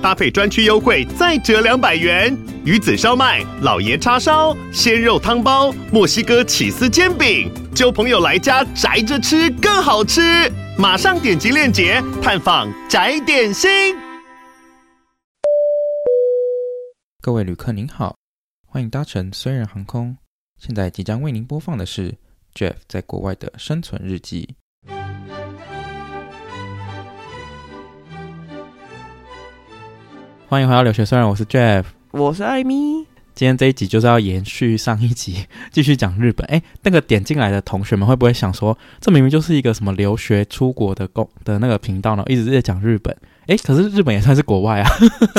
搭配专区优惠再折两百元。鱼子烧麦、老爷叉烧、鲜肉汤包、墨西哥起司煎饼，揪朋友来家宅着吃更好吃。马上点击链接探访宅点心。各位旅客您好，欢迎搭乘虽然航空。现在即将为您播放的是 Jeff 在国外的生存日记。欢迎回到留学虽然，我是 Jeff，我是艾米。今天这一集就是要延续上一集，继续讲日本。哎，那个点进来的同学们会不会想说，这明明就是一个什么留学出国的公的那个频道呢？一直在讲日本。哎，可是日本也算是国外啊。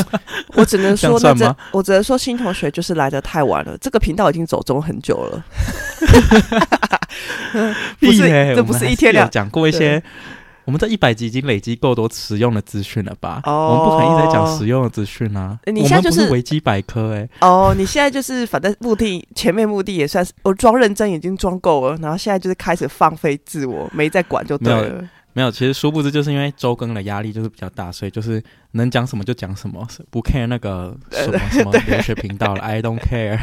我只能说，那 这我只能说新同学就是来的太晚了。这个频道已经走中很久了。不是，这不是一天两讲过一些。我们这一百集已经累积够多实用的资讯了吧？哦，我们不可能一直在讲实用的资讯啊！你现在就是维基百科哎、欸。哦，你现在就是反正目的前面目的也算是我装认真已经装够了，然后现在就是开始放飞自我，没在管就对了。没有，其实殊不知就是因为周更的压力就是比较大，所以就是能讲什么就讲什么，不 care 那个什么什么留学频道了，I don't care。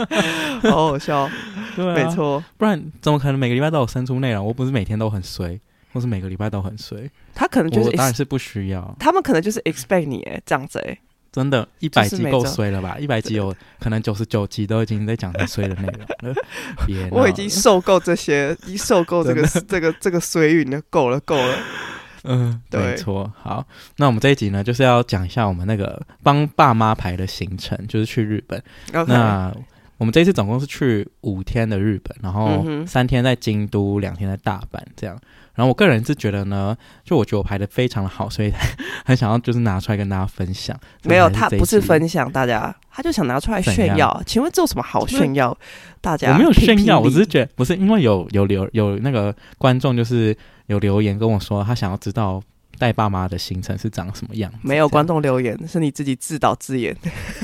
好好笑，对、啊，没错，不然怎么可能每个礼拜都有生出内容？我不是每天都很衰。或是每个礼拜都很衰，他可能就是当然是不需要，他们可能就是 expect 你哎这样子哎，真的，一百集够衰了吧？一百集有可能九十九集都已经在讲很衰的内容了，别，我已经受够这些，已经受够这个这个这个衰运了，够了够了，嗯，对没错。好，那我们这一集呢，就是要讲一下我们那个帮爸妈排的行程，就是去日本。那我们这一次总共是去五天的日本，然后三天在京都，两天在大阪，这样。然后我个人是觉得呢，就我觉得我排的非常的好，所以 很想要就是拿出来跟大家分享。没有，他不是分享，大家他就想拿出来炫耀。请问这有什么好炫耀？大家我没有炫耀，我只是觉得不是因为有有留有那个观众就是有留言跟我说，他想要知道带爸妈的行程是长什么样。没有观众留言，是你自己自导自演。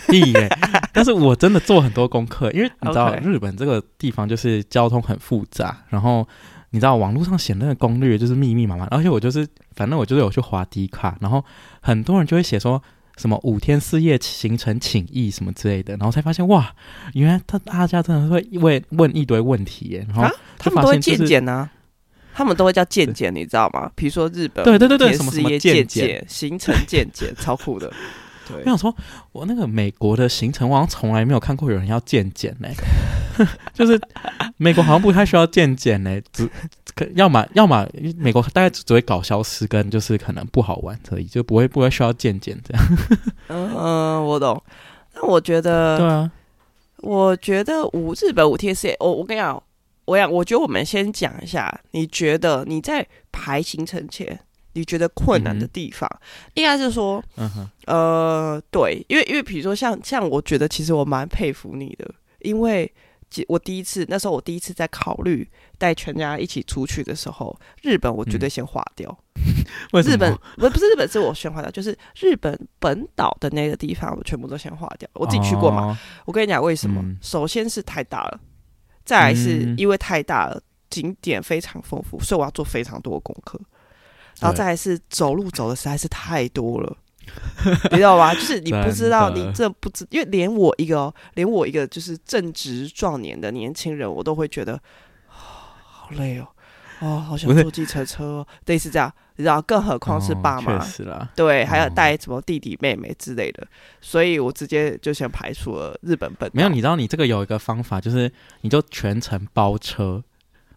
屁耶！但是我真的做很多功课，因为你知道日本这个地方就是交通很复杂，然后。你知道网络上写那个攻略就是密密麻麻，而且我就是反正我就是有去滑低卡，然后很多人就会写说什么五天四夜行程请意什么之类的，然后才发现哇，原来他大家真的会问问一堆问题耶，然后、就是啊、他们都会见解呢，他们都会叫健检，你知道吗？比如说日本对对对对什么什么见解行程见解超酷的。对我想说，我那个美国的行程，我好像从来没有看过有人要健检呢。就是美国好像不太需要健检呢，只可要么要么美国大概只会搞消失跟就是可能不好玩而已，就不会不会需要健检这样。嗯嗯，我懂。那我觉得，对啊，我觉得五日本五天四夜，我我跟你讲，我讲我觉得我们先讲一下，你觉得你在排行程前。你觉得困难的地方，嗯、应该是说，嗯、哼呃，对，因为因为比如说像像，我觉得其实我蛮佩服你的，因为我第一次那时候我第一次在考虑带全家一起出去的时候，日本我绝对先划掉。嗯、日本不不是日本是我先划掉，就是日本本岛的那个地方我全部都先划掉。我自己去过嘛，哦、我跟你讲为什么？嗯、首先是太大了，再来是因为太大了，景点非常丰富，所以我要做非常多的功课。然后再来是走路走的实在是太多了，你知道吗？就是你不知道，你这不知，因为连我一个，哦连我一个就是正值壮年的年轻人，我都会觉得、哦、好累哦，哦，好想坐计程车哦，类似这样，你知道，更何况是爸妈，哦、对，还要带什么弟弟妹妹之类的，所以我直接就先排除了日本本。没有，你知道，你这个有一个方法，就是你就全程包车。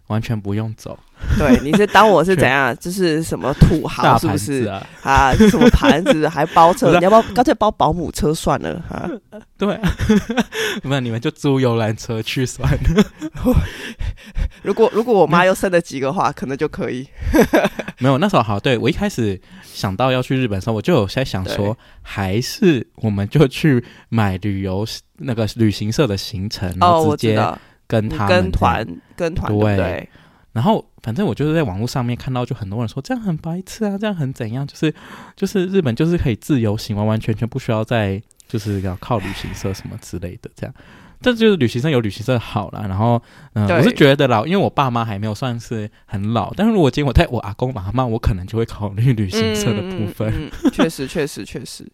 完全不用走，对，你是当我是怎样？就是什么土豪是不是啊？啊，什么盘子还包车？你要不要干脆包保姆车算了啊？对啊，那你们就租游览车去算了。如果如果我妈又生了几个话，可能就可以。没有，那时候好，对，我一开始想到要去日本的时候，我就有在想说，还是我们就去买旅游那个旅行社的行程，然后直接。跟他们跟团跟团对，对，然后反正我就是在网络上面看到，就很多人说这样很白痴啊，这样很怎样，就是就是日本就是可以自由行，完完全全不需要再就是要靠旅行社什么之类的这样。这就是旅行社有旅行社好了，然后嗯，我是觉得老，因为我爸妈还没有算是很老，但是如果今天我带我阿公阿妈，我可能就会考虑旅行社的部分。嗯，嗯，确实确实确实。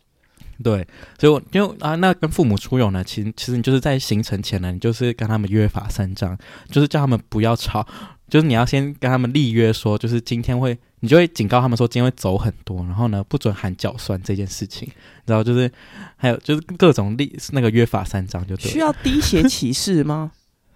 对，所以我因为啊，那跟父母出游呢，其实其实你就是在行程前呢，你就是跟他们约法三章，就是叫他们不要吵，就是你要先跟他们立约说，就是今天会，你就会警告他们说今天会走很多，然后呢不准喊脚酸这件事情，然后就是还有就是各种立那个约法三章就对，需要 滴血起誓吗？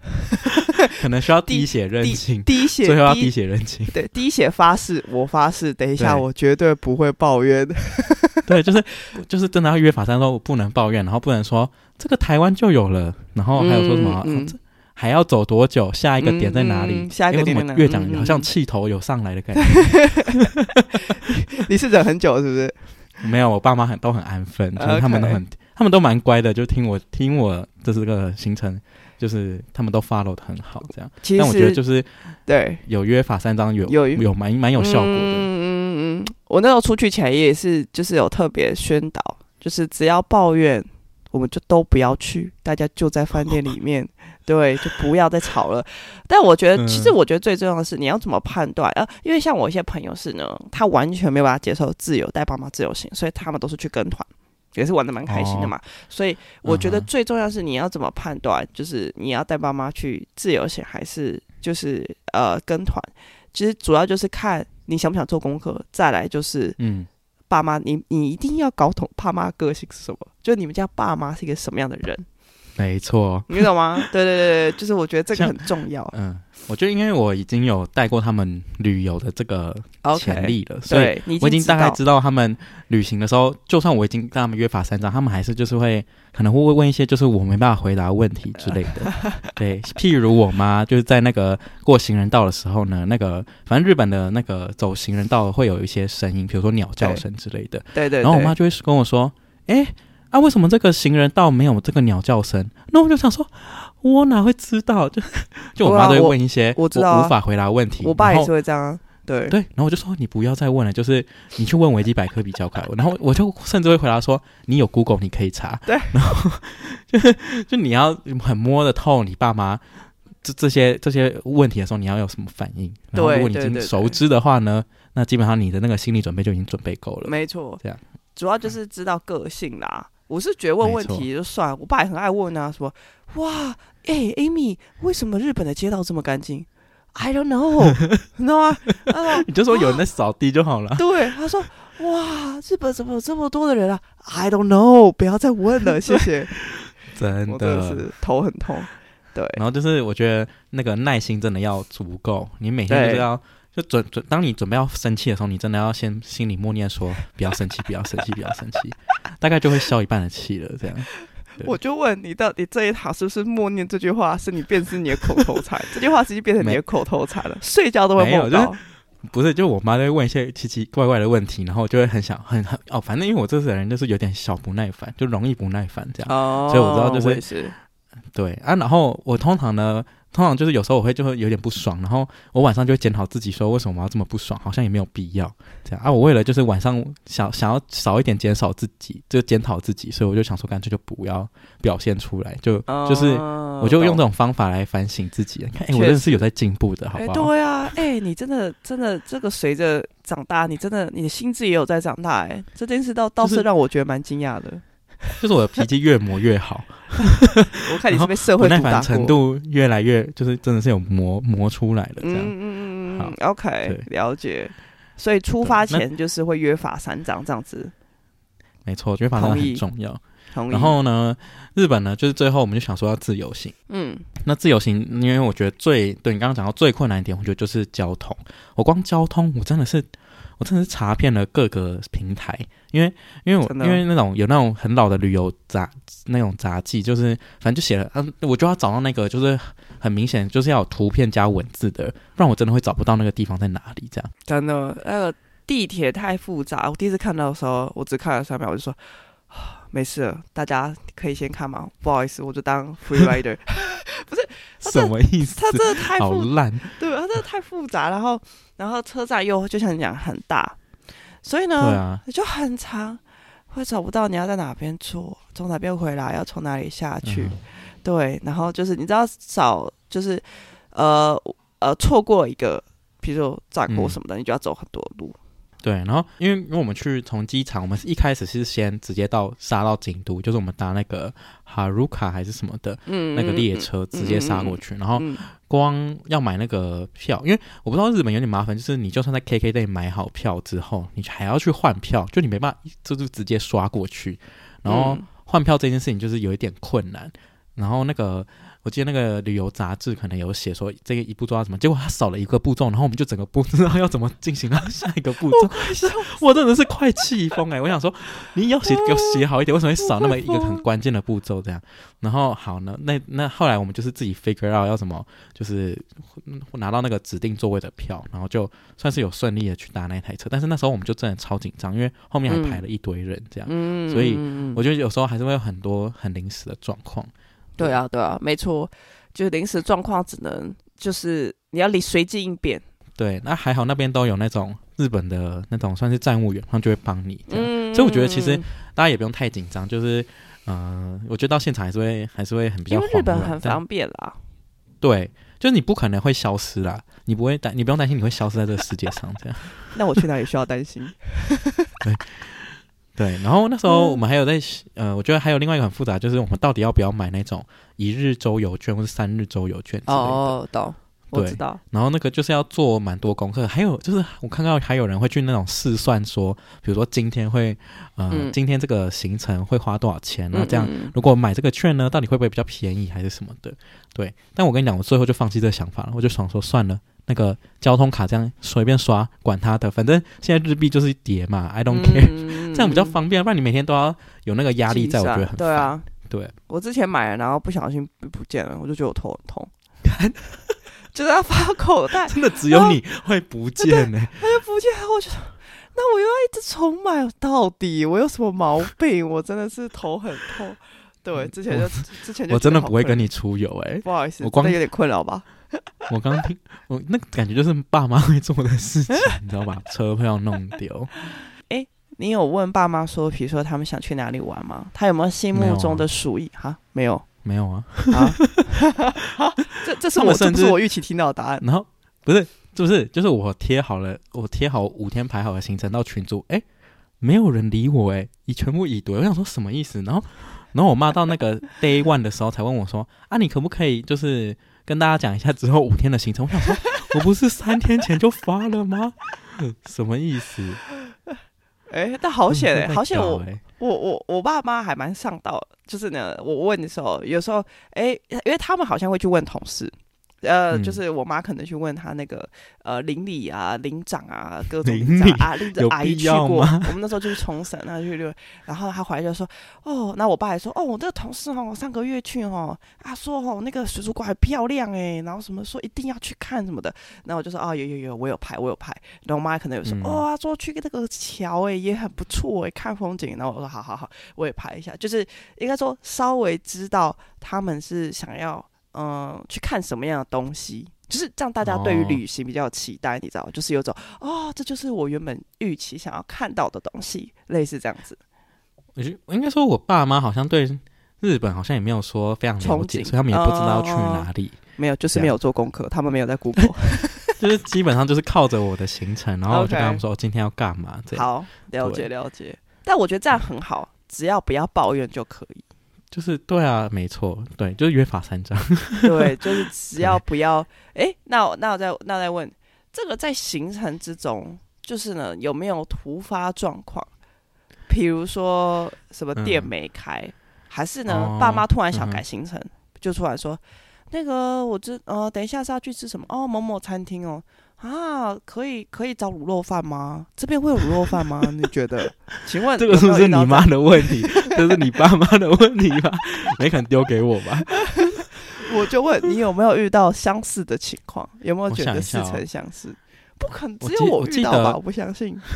可能需要滴血认亲，滴血，最后要滴血认亲。对，滴血发誓，我发誓，等一下我绝对不会抱怨。对，就是就是真的要约法三章，说我不能抱怨，然后不能说这个台湾就有了，然后还有说什么、嗯嗯啊、还要走多久，下一个点在哪里？嗯、下一个点越讲好像气头有上来的感觉。你是忍很久是不是？没有，我爸妈很都很安分，就是他们都很他们都蛮乖的，就听我听我这是个行程。就是他们都 follow 的很好，这样。其实但我觉得就是对有约法三章有有有蛮蛮有效果的。嗯我那时候出去前也是，就是有特别宣导，就是只要抱怨，我们就都不要去，大家就在饭店里 面，哦、对，就不要再吵了。但我觉得，嗯、其实我觉得最重要的是你要怎么判断啊？因为像我一些朋友是呢，他完全没有办法接受自由带爸妈自由行，所以他们都是去跟团。也是玩的蛮开心的嘛，哦、所以我觉得最重要是你要怎么判断，嗯、就是你要带爸妈去自由行还是就是呃跟团，其实主要就是看你想不想做功课，再来就是嗯，爸妈你你一定要搞懂爸妈个性是什么，就你们家爸妈是一个什么样的人。没错，你懂吗？对对对，就是我觉得这个很重要。嗯，我觉得因为我已经有带过他们旅游的这个潜力了，Okay, 所以我已经大概知道他们旅行的时候，就算我已经跟他们约法三章，他们还是就是会可能会问一些就是我没办法回答问题之类的。对，譬如我妈就是在那个过行人道的时候呢，那个反正日本的那个走行人道会有一些声音，比如说鸟叫声之类的。对，对对。然后我妈就会跟我说：“哎。”啊，为什么这个行人道没有这个鸟叫声？那我就想说，我哪会知道？就 就我妈都会问一些我，我知道、无法回答问题。我爸也是会这样，对对。然后我就说，你不要再问了，就是你去问维基百科比较快。然后我就甚至会回答说，你有 Google 你可以查。对，然后就是就你要很摸得透你爸妈这这些这些问题的时候，你要有什么反应？然后如果你已经熟知的话呢，那基本上你的那个心理准备就已经准备够了。没错，这样主要就是知道个性啦。我是觉得问问题就算了，我爸也很爱问啊，说哇，哎、欸、，Amy，为什么日本的街道这么干净？I don't know，你知道吗？你就说有人在扫地就好了。对，他说哇，日本怎么有这么多的人啊？I don't know，不要再问了，谢谢。真的，真的是头很痛。对，然后就是我觉得那个耐心真的要足够，你每天都要。就准准，当你准备要生气的时候，你真的要先心里默念说：“不要生气，不要生气，不要生气。”大概就会消一半的气了。这样，我就问你，到底这一塔是不是默念这句话，是你变成你的口头禅？这句话直接变成你的口头禅了，睡觉都会梦到。就是、不是，就我妈在问一些奇奇怪怪的问题，然后我就会很想很很哦，反正因为我这次人就是有点小不耐烦，就容易不耐烦这样。哦，所以我知道就是，是对啊。然后我通常呢。通常就是有时候我会就会有点不爽，然后我晚上就会检讨自己，说为什么我要这么不爽？好像也没有必要这样啊。我为了就是晚上想想要少一点减少自己，就检讨自己，所以我就想说干脆就不要表现出来，就、uh, 就是我就用这种方法来反省自己。你看，哎、欸，我真的是有在进步的，好不好？欸、对啊，哎、欸，你真的真的这个随着长大，你真的你的心智也有在长大、欸，哎，这件事倒倒是让我觉得蛮惊讶的。就是 我的脾气越磨越好，我看你是被社会不耐烦程度越来越，就是真的是有磨磨出来了这样。嗯嗯嗯嗯，OK，了解。所以出发前就是会约法三章这样子。没错，约法三章很重要。然后呢，日本呢，就是最后我们就想说要自由行。嗯，那自由行，因为我觉得最对你刚刚讲到最困难一点，我觉得就是交通。我光交通，我真的是。我真的是查遍了各个平台，因为因为我的因为那种有那种很老的旅游杂那种杂记，就是反正就写了，嗯，我就要找到那个就是很明显就是要有图片加文字的，不然我真的会找不到那个地方在哪里。这样真的那个地铁太复杂，我第一次看到的时候，我只看了三秒，我就说啊，没事了，大家可以先看嘛。不好意思，我就当 free rider。不是什么意思？他真的太复烂，对，他真的太复杂。然后，然后车站又就像你讲很大，所以呢，啊、就很长，会找不到你要在哪边坐，从哪边回来，要从哪里下去。嗯、对，然后就是你知道少，就是呃呃错过一个，比如说站过什么的，嗯、你就要走很多路。对，然后因为因为我们去从机场，我们是一开始是先直接到杀到京都，就是我们搭那个哈鲁卡还是什么的，嗯，那个列车直接杀过去。嗯、然后光要买那个票，因为我不知道日本有点麻烦，就是你就算在 KKday 买好票之后，你还要去换票，就你没办法就是直接刷过去。然后换票这件事情就是有一点困难。然后那个。我记得那个旅游杂志可能有写说这个一步做到什么，结果他少了一个步骤，然后我们就整个不知道要怎么进行到下一个步骤。我真的是快气疯哎！我想说，你要写给我写好一点，为什么会少那么一个很关键的步骤？这样，然后好呢，那那后来我们就是自己 figure out 要怎么，就是拿到那个指定座位的票，然后就算是有顺利的去搭那台车。但是那时候我们就真的超紧张，因为后面还排了一堆人，这样，嗯、所以我觉得有时候还是会有很多很临时的状况。对啊，对啊，没错，就是临时状况，只能就是你要你随机应变。对，那还好那边都有那种日本的那种算是站务员，他们就会帮你。嗯，所以我觉得其实大家也不用太紧张，就是嗯、呃，我觉得到现场还是会还是会很比较。因为日本很方便啦。对，就是你不可能会消失啦，你不会担，你不用担心你会消失在这个世界上这样。那我去哪里需要担心？对。对，然后那时候我们还有在，嗯、呃，我觉得还有另外一个很复杂，就是我们到底要不要买那种一日周游券或是三日周游券之类的。哦，懂，我知道。然后那个就是要做蛮多功课，还有就是我看到还有人会去那种试算说，比如说今天会，呃，嗯、今天这个行程会花多少钱？那这样如果买这个券呢，到底会不会比较便宜还是什么的？对。但我跟你讲，我最后就放弃这个想法了，我就想说算了。那个交通卡这样随便刷，管他的，反正现在日币就是叠嘛，I don't care，、嗯、这样比较方便，不然你每天都要有那个压力在，我觉得很。对啊，对，我之前买了，然后不小心不见了，我就觉得我头很痛，就是要发口袋，真的只有你会不见呢、欸，它就不见，我就那我又要一直重买，到底我有什么毛病？我真的是头很痛。对，之前就之前就我真的不会跟你出游哎、欸，不好意思，我光有点困扰吧。我刚听，我那感觉就是爸妈会做的事情，你知道吧？车票弄丢。哎、欸，你有问爸妈说，比如说他们想去哪里玩吗？他有没有心目中的鼠疫？哈，没有，没有啊。啊，这这是我甚至我预期听到的答案。然后不是，是不是？就是我贴好了，我贴好五天排好的行程到群组，哎、欸，没有人理我、欸，哎，已全部已读。我想说什么意思？然后，然后我骂到那个 day one 的时候才问我说，啊，你可不可以就是？跟大家讲一下之后五天的行程，我想说，我不是三天前就发了吗？什么意思？哎、欸，但好险哎、欸，好险我我我我爸妈还蛮上道，就是呢，我问的时候，有时候哎、欸，因为他们好像会去问同事。呃，就是我妈可能去问她那个呃邻里啊、邻长啊、各种邻长啊、邻的阿姨去过。我们那时候就是冲绳，然后去溜。然后她回来就说：“哦，那我爸还说：哦，我这个同事哦，上个月去哦，他说哦，那个水族馆很漂亮哎，然后什么说一定要去看什么的。然后我就说：哦，有有有，我有拍，我有拍。然后我妈可能有说：哦，他说去那个桥哎，也很不错哎，看风景。然后我说：好好好，我也拍一下。就是应该说稍微知道他们是想要。”嗯，去看什么样的东西，就是这样，大家对于旅行比较有期待，哦、你知道，就是有种哦，这就是我原本预期想要看到的东西，类似这样子。我觉得我应该说，我爸妈好像对日本好像也没有说非常了解，所以他们也不知道去哪里。哦、没有，就是没有做功课，他们没有在 Google，就是基本上就是靠着我的行程，然后我就跟他们说.今天要干嘛。这样好，了解了解。但我觉得这样很好，只要不要抱怨就可以。就是对啊，没错，对，就是约法三章。对，就是只要不要，哎对，那我那我再那我再问，这个在行程之中，就是呢有没有突发状况？比如说什么店没开，嗯、还是呢、哦、爸妈突然想改行程，嗯、就突然说那个我这呃等一下是要去吃什么哦某某餐厅哦。啊，可以可以找卤肉饭吗？这边会有卤肉饭吗？你觉得？请问 这个是不是你妈的问题？这是你爸妈的问题吧？没肯丢给我吧？我就问你有没有遇到相似的情况？有没有觉得似曾相识？不可能只有我遇到吧？我，我不相信。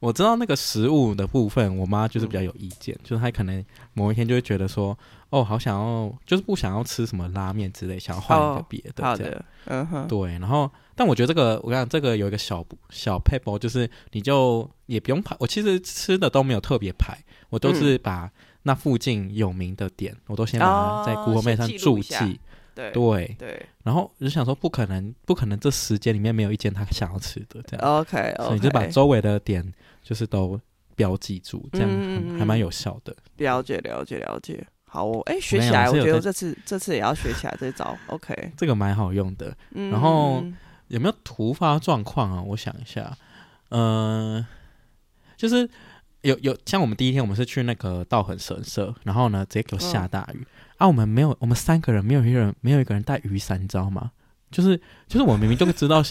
我知道那个食物的部分，我妈就是比较有意见，嗯、就是她可能某一天就会觉得说，哦，好想要，就是不想要吃什么拉面之类，想要换一个别的这样。哦、好的，嗯哼，对。然后，但我觉得这个，我讲这个有一个小小撇步，就是你就也不用排。我其实吃的都没有特别排，我都是把那附近有名的点，嗯、我都先把它在 Google Map 上注记。对对对，然后我就想说，不可能，不可能，这十间里面没有一间他想要吃的，这样。OK，, okay 所以就把周围的点就是都标记住，这样、嗯、还蛮有效的。了解，了解，了解。好、哦，哎，学起来，我觉得这次这次也要学起来这招。OK，这个蛮好用的。然后有没有突发状况啊？我想一下，嗯、呃，就是有有像我们第一天，我们是去那个道痕神社，然后呢，直接给我下大雨。嗯啊，我们没有，我们三个人没有一个人，没有一个人带雨伞，你知道吗？就是就是，我明明就知道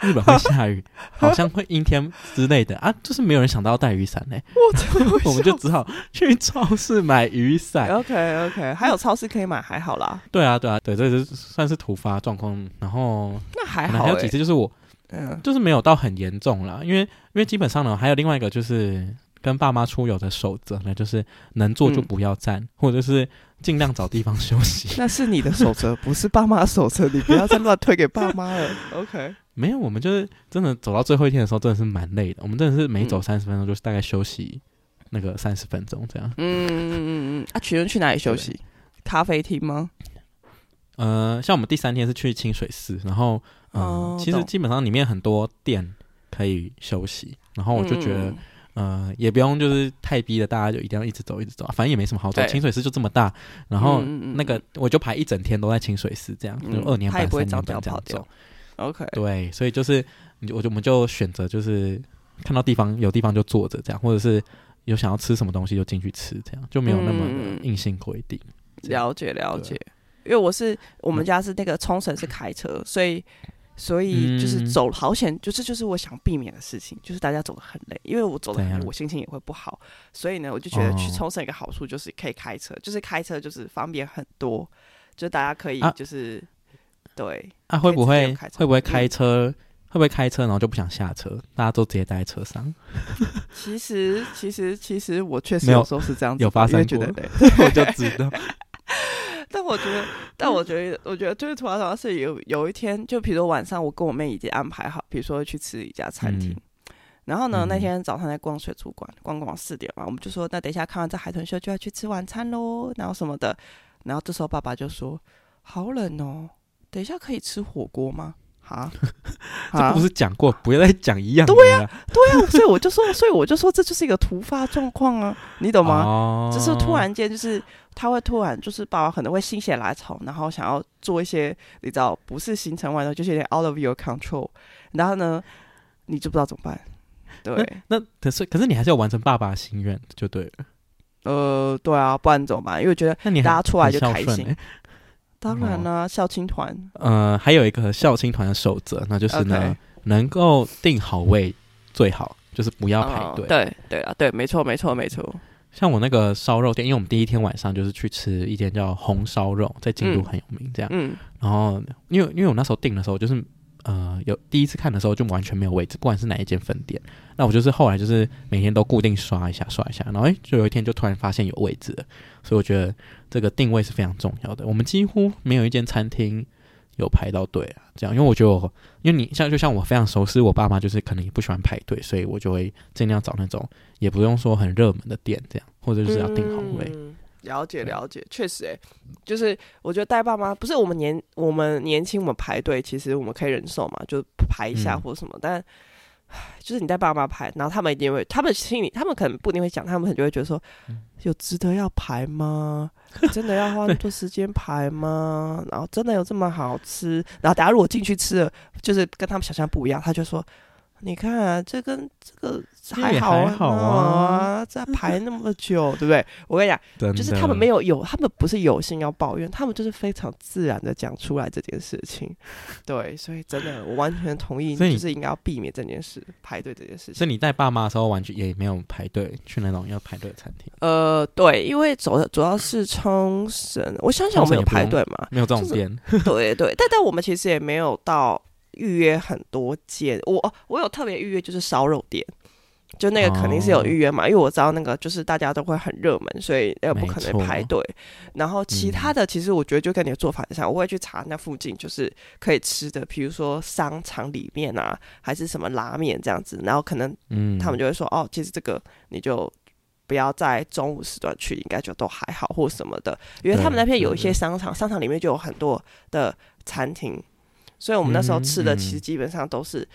日本会下雨，好像会阴天之类的啊，就是没有人想到要带雨伞呢。我 我们就只好去超市买雨伞。OK OK，还有超市可以买，还好啦。对啊对啊对，这是算是突发状况。然后那还好，还有几次就是我，嗯，就是没有到很严重啦，因为因为基本上呢，还有另外一个就是。跟爸妈出游的守则呢，就是能坐就不要站，嗯、或者是尽量找地方休息。那是你的守则，不是爸妈的守则，你不要再乱推给爸妈了。OK，没有，我们就是真的走到最后一天的时候，真的是蛮累的。我们真的是每走三十分钟，就是大概休息那个三十分钟这样。嗯嗯嗯嗯嗯。啊，请问去哪里休息？咖啡厅吗？呃，像我们第三天是去清水寺，然后嗯，呃、其实基本上里面很多店可以休息，然后我就觉得。嗯呃，也不用就是太逼的，大家就一定要一直走一直走，反正也没什么好走。清水寺就这么大，然后那个我就排一整天都在清水寺，这样、嗯、就二年半三年半这样走。OK，对，所以就是我就我们就选择就是看到地方有地方就坐着这样，或者是有想要吃什么东西就进去吃，这样就没有那么硬性规定。嗯、了解了解，因为我是我们家是那个冲绳是开车，嗯、所以。所以就是走好险，就是就是我想避免的事情，就是大家走得很累，因为我走得很累，我心情也会不好。所以呢，我就觉得去冲绳一个好处就是可以开车，就是开车就是方便很多，就大家可以就是对啊，会不会会不会开车会不会开车，然后就不想下车，大家都直接待在车上？其实其实其实我确实有时候是这样子，有发生过，我就知道。但我觉得，但我觉得，我觉得就是突然想是有有一天，就比如说晚上，我跟我妹已经安排好，比如说去吃一家餐厅。嗯、然后呢，嗯、那天早上在逛水族馆，逛逛四点嘛，我们就说，那等一下看完这海豚秀就要去吃晚餐喽，然后什么的。然后这时候爸爸就说：“好冷哦，等一下可以吃火锅吗？”啊，这不是讲过，不要再讲一样的。对呀、啊，对呀、啊，所以我就说，所以我就说，这就是一个突发状况啊，你懂吗？哦、就是突然间，就是他会突然，就是爸爸可能会心血来潮，然后想要做一些，你知道，不是行程外的，就是有点 out of your control。然后呢，你就不知道怎么办。对，那，那可是可是你还是要完成爸爸的心愿就对了。呃，对啊，不然怎么办？因为觉得大家出来就开心。当然啦，校青团。呃，还有一个校青团的守则，那就是呢，能够定好位最好，就是不要排队。对对啊，对，没错没错没错。像我那个烧肉店，因为我们第一天晚上就是去吃一间叫红烧肉，在京都很有名，这样。嗯。然后，因为因为我那时候订的时候就是。呃，有第一次看的时候就完全没有位置，不管是哪一间分店。那我就是后来就是每天都固定刷一下刷一下，然后诶，就有一天就突然发现有位置了。所以我觉得这个定位是非常重要的。我们几乎没有一间餐厅有排到队啊，这样，因为我觉得，因为你像就像我非常熟悉我爸妈，就是可能也不喜欢排队，所以我就会尽量找那种也不用说很热门的店，这样，或者就是要订好位。嗯了解了解，确实诶，就是我觉得带爸妈不是我们年我们年轻，我们排队其实我们可以忍受嘛，就排一下或什么。嗯、但就是你带爸妈排，然后他们一定会，他们心里他们可能不一定会讲，他们可能就会觉得说，嗯、有值得要排吗？真的要花那么多时间排吗？然后真的有这么好吃？然后等下如果进去吃了，就是跟他们想象不一样，他就说。你看、啊，这跟这个还好啊，好啊，在排那么久，对不对？我跟你讲，就是他们没有有，他们不是有心要抱怨，他们就是非常自然的讲出来这件事情。对，所以真的，我完全同意，就是应该要避免这件事，排队这件事情。所以你带爸妈的时候，完全也没有排队去那种要排队的餐厅。呃，对，因为主主要是冲绳，我想想，我们有排队嘛？没有这种店。对对，但但我们其实也没有到。预约很多间，我我有特别预约就是烧肉店。就那个肯定是有预约嘛，哦、因为我知道那个就是大家都会很热门，所以呃不可能排队。然后其他的其实我觉得就跟你的做法像，我会去查那附近就是可以吃的，比如说商场里面啊，还是什么拉面这样子。然后可能嗯，他们就会说、嗯、哦，其实这个你就不要在中午时段去，应该就都还好或什么的。因为他们那边有一些商场，商场里面就有很多的餐厅，所以我们那时候吃的其实基本上都是。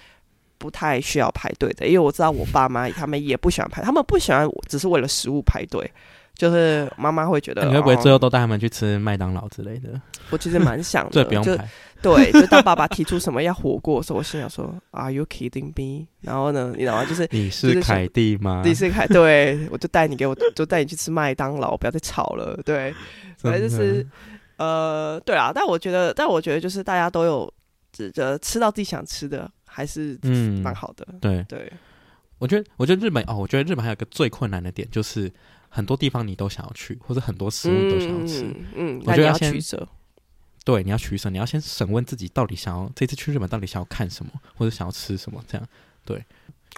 不太需要排队的，因为我知道我爸妈他们也不喜欢排，他们不喜欢只是为了食物排队，就是妈妈会觉得你会不会最后都带他们去吃麦当劳之类的？我其实蛮想的，不用排就对，就当爸爸提出什么要火锅的时候，我心想说，Are you kidding me？然后呢，你知道吗？就是 你是凯蒂吗？你是凯，对，我就带你给我，就带你去吃麦当劳，不要再吵了。对，反正就是 呃，对啊，但我觉得，但我觉得就是大家都有指着吃到自己想吃的。还是嗯蛮好的，嗯、对对，我觉得我觉得日本哦，我觉得日本还有一个最困难的点就是很多地方你都想要去，或者很多食物都想要吃，嗯，嗯我觉得要先取舍，对，你要取舍，你要先审问自己到底想要这次去日本到底想要看什么，或者想要吃什么，这样对。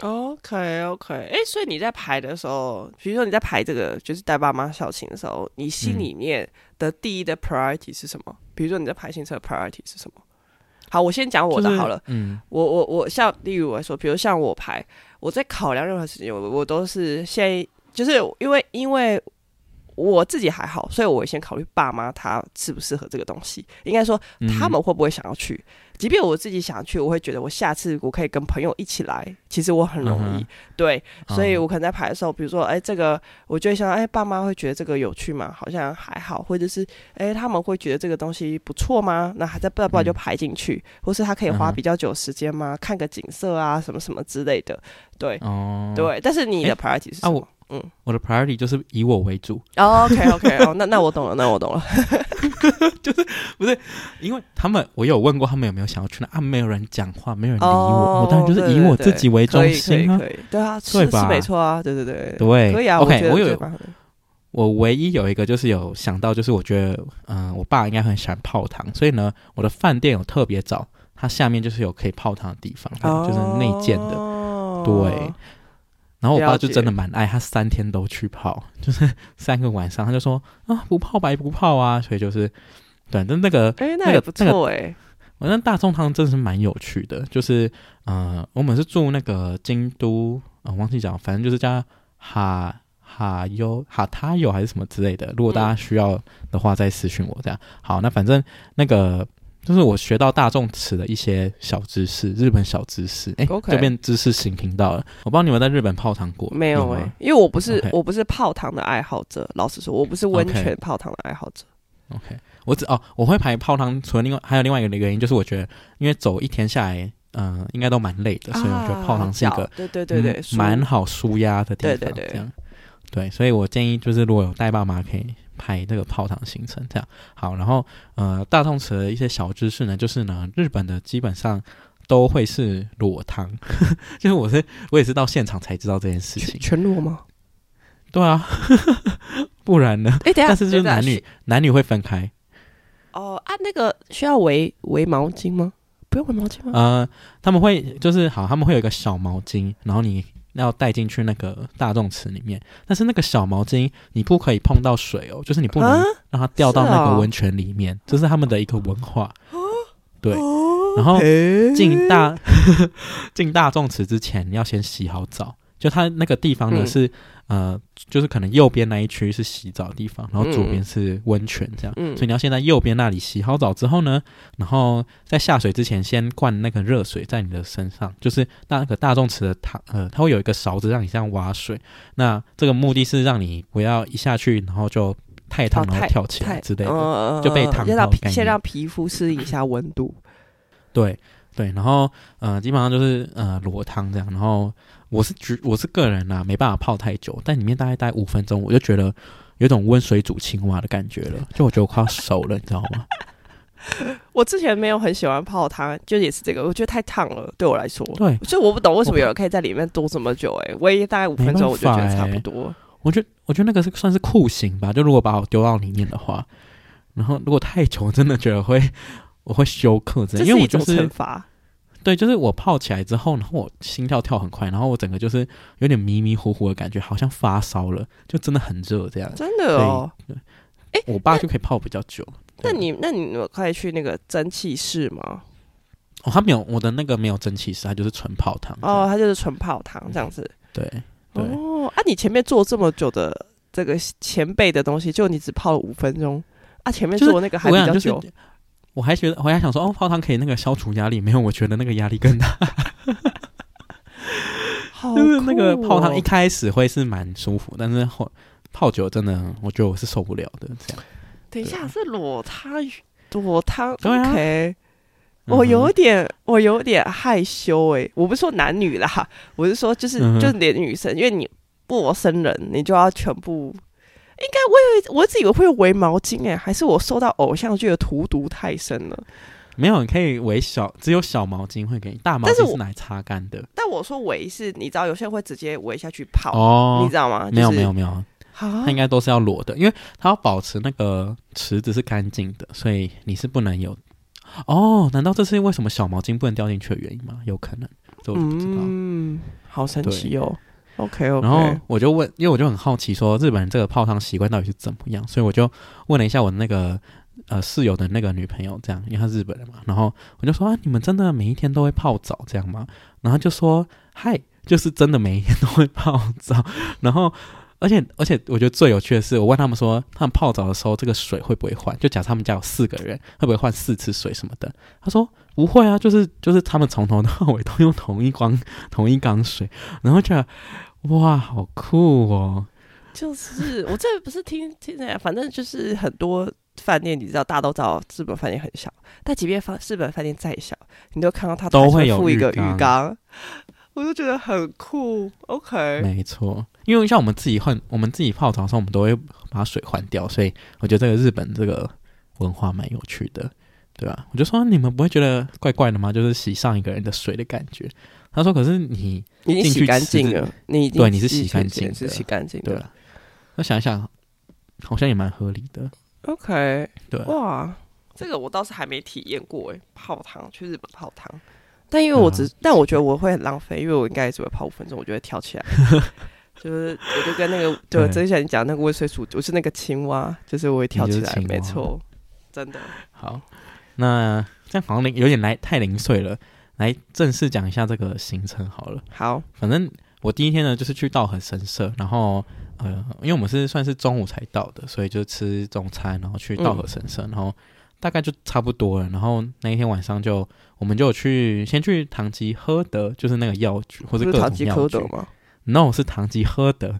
OK OK，哎、欸，所以你在排的时候，比如说你在排这个就是带爸妈孝亲的时候，你心里面的第一的 priority 是什么？嗯、比如说你在排行程的 priority 是什么？好，我先讲我的好了。就是、嗯，我我我像例如来说，比如像我排，我在考量任何事情，我我都是先，就是因为因为我自己还好，所以我会先考虑爸妈他适不适合这个东西，应该说他们会不会想要去。嗯即便我自己想去，我会觉得我下次我可以跟朋友一起来，其实我很容易，嗯、对，所以我可能在排的时候，比如说，哎、欸，这个我就会想，哎、欸，爸妈会觉得这个有趣吗？好像还好，或者是，哎、欸，他们会觉得这个东西不错吗？那还在不不然就排进去，嗯、或是他可以花比较久时间吗？嗯、看个景色啊，什么什么之类的，对，哦、对。但是你的 priority 是什么？欸啊嗯，我的 priority 就是以我为主。Oh, OK OK，哦，那那我懂了，那我懂了，就是不是因为他们，我有问过他们有没有想要去那啊，没有人讲话，没有人理我，oh, 我当然就是以我自己为中心啊，对啊，对吧？是没错啊，对对对，对，可以啊。OK，我，我有，我唯一有一个就是有想到，就是我觉得，嗯、呃，我爸应该很喜欢泡汤，所以呢，我的饭店有特别早，它下面就是有可以泡汤的地方，oh, 就是内建的，对。然后我爸就真的蛮爱，他三天都去泡，就是 三个晚上，他就说啊，不泡白不泡啊，所以就是对，但那个哎，那也不错哎，反正大众汤真的是蛮有趣的，就是呃，我们是住那个京都啊，呃，忘记讲，反正就是叫哈哈优哈他有还是什么之类的，如果大家需要的话再私讯我这样。好，那反正那个。就是我学到大众词的一些小知识，日本小知识，哎、欸，Okay. 这边知识型频道了。我不知道你们在日本泡汤过没有？哎，因为我不是.我不是泡汤的爱好者，老实说，我不是温泉泡汤的爱好者。OK，, okay. 我只哦，我会排泡汤，除了另外还有另外一个原因，就是我觉得因为走一天下来，嗯、呃，应该都蛮累的，所以我觉得泡汤是一个对对对对蛮、嗯、好舒压的地方。对对对，这样对，所以我建议就是如果有带爸妈可以。排那个泡汤行程，这样好。然后，呃，大众池的一些小知识呢，就是呢，日本的基本上都会是裸汤，就是我是我也是到现场才知道这件事情。全裸吗？对啊，不然呢？哎，等下，但是就是男女男女会分开。哦啊，那个需要围围毛巾吗？不用围毛巾吗？呃，他们会就是好，他们会有一个小毛巾，然后你。要带进去那个大众池里面，但是那个小毛巾你不可以碰到水哦，就是你不能让它掉到那个温泉里面，这是他们的一个文化。对，然后进大 进大众池之前，你要先洗好澡。就它那个地方呢是。呃，就是可能右边那一区是洗澡的地方，然后左边是温泉，这样，嗯、所以你要先在右边那里洗好澡之后呢，然后在下水之前先灌那个热水在你的身上，就是那个大众池的汤，呃，它会有一个勺子让你这样挖水，那这个目的是让你不要一下去然后就太烫然后跳起来之类的，呃、就被烫到。先让皮肤适应一下温度。对对，然后呃，基本上就是呃裸汤这样，然后。我是觉我是个人呐、啊，没办法泡太久，但里面大概待五分钟，我就觉得有种温水煮青蛙的感觉了，就我觉得我快要熟了，你知道吗？我之前没有很喜欢泡汤，就也是这个，我觉得太烫了，对我来说。对，所以我不懂为什么有人可以在里面多这么久、欸，哎，我也大概五分钟我就觉得差不多。我觉得我觉得那个是算是酷刑吧，就如果把我丢到里面的话，然后如果太久，我真的觉得会我会休克，这样，因为我就是惩罚。对，就是我泡起来之后，然后我心跳跳很快，然后我整个就是有点迷迷糊糊的感觉，好像发烧了，就真的很热这样。真的哦，哎，我爸就可以泡比较久。那你那你可以去那个蒸汽室吗？哦，他没有，我的那个没有蒸汽室，它就是纯泡汤。哦，它就是纯泡汤这样子。对对。哦，啊，你前面做这么久的这个前辈的东西，就你只泡了五分钟啊？前面做那个还比较久。我还觉得，我还想说，哦，泡汤可以那个消除压力，没有，我觉得那个压力更大。好，就是那个泡汤一开始会是蛮舒服，但是后泡久真的，我觉得我是受不了的。这样，等一下是裸汤，裸汤，OK。我有点，我有点害羞诶、欸，我不是说男女啦，我是说就是就是连女生，因为你陌生人，你就要全部。应该我以为我自己以为会围毛巾哎、欸，还是我受到偶像剧的荼毒太深了？没有，你可以围小，只有小毛巾会给你，大毛巾是拿来擦干的。但我说围是，你知道有些人会直接围下去泡，哦，你知道吗？没有没有没有，它应该都是要裸的，因为它要保持那个池子是干净的，所以你是不能有。哦，难道这是为什么小毛巾不能掉进去的原因吗？有可能，这我就不知道。嗯，好神奇哦。OK OK。然后我就问，因为我就很好奇，说日本人这个泡汤习惯到底是怎么样，所以我就问了一下我那个呃室友的那个女朋友，这样，因为她日本人嘛。然后我就说啊，你们真的每一天都会泡澡这样吗？然后就说嗨，就是真的每一天都会泡澡。然后。而且而且，我觉得最有趣的是，我问他们说，他们泡澡的时候，这个水会不会换？就假设他们家有四个人，会不会换四次水什么的？他说不会啊，就是就是他们从头到尾都用同一缸同一缸水，然后就哇，好酷哦！就是我这不是听听这样，反正就是很多饭店，你知道，大家都知道日本饭店很小，但即便饭日本饭店再小，你都看到它都会有一个浴缸。我就觉得很酷，OK，没错，因为像我们自己换，我们自己泡澡的时候，我们都会把水换掉，所以我觉得这个日本这个文化蛮有趣的，对吧？我就说你们不会觉得怪怪的吗？就是洗上一个人的水的感觉。他说：“可是你你洗干净了，你对你是洗干净的，是洗干净的。”那想一想，好像也蛮合理的，OK，对，哇，这个我倒是还没体验过诶，泡汤去日本泡汤。但因为我只，嗯、但我觉得我会很浪费，因为我应该只会泡五分钟，我就会跳起来，就是我就跟那个，就之前你讲那个温水煮，我是那个青蛙，就是我会跳起来，没错，真的。好，那这样好像有点来太零碎了，来正式讲一下这个行程好了。好，反正我第一天呢就是去稻荷神社，然后呃，因为我们是算是中午才到的，所以就吃中餐，然后去稻荷神社，嗯、然后。大概就差不多了，然后那一天晚上就我们就去先去唐吉诃德，就是那个药局或者各种药局吗？No，是唐吉诃德。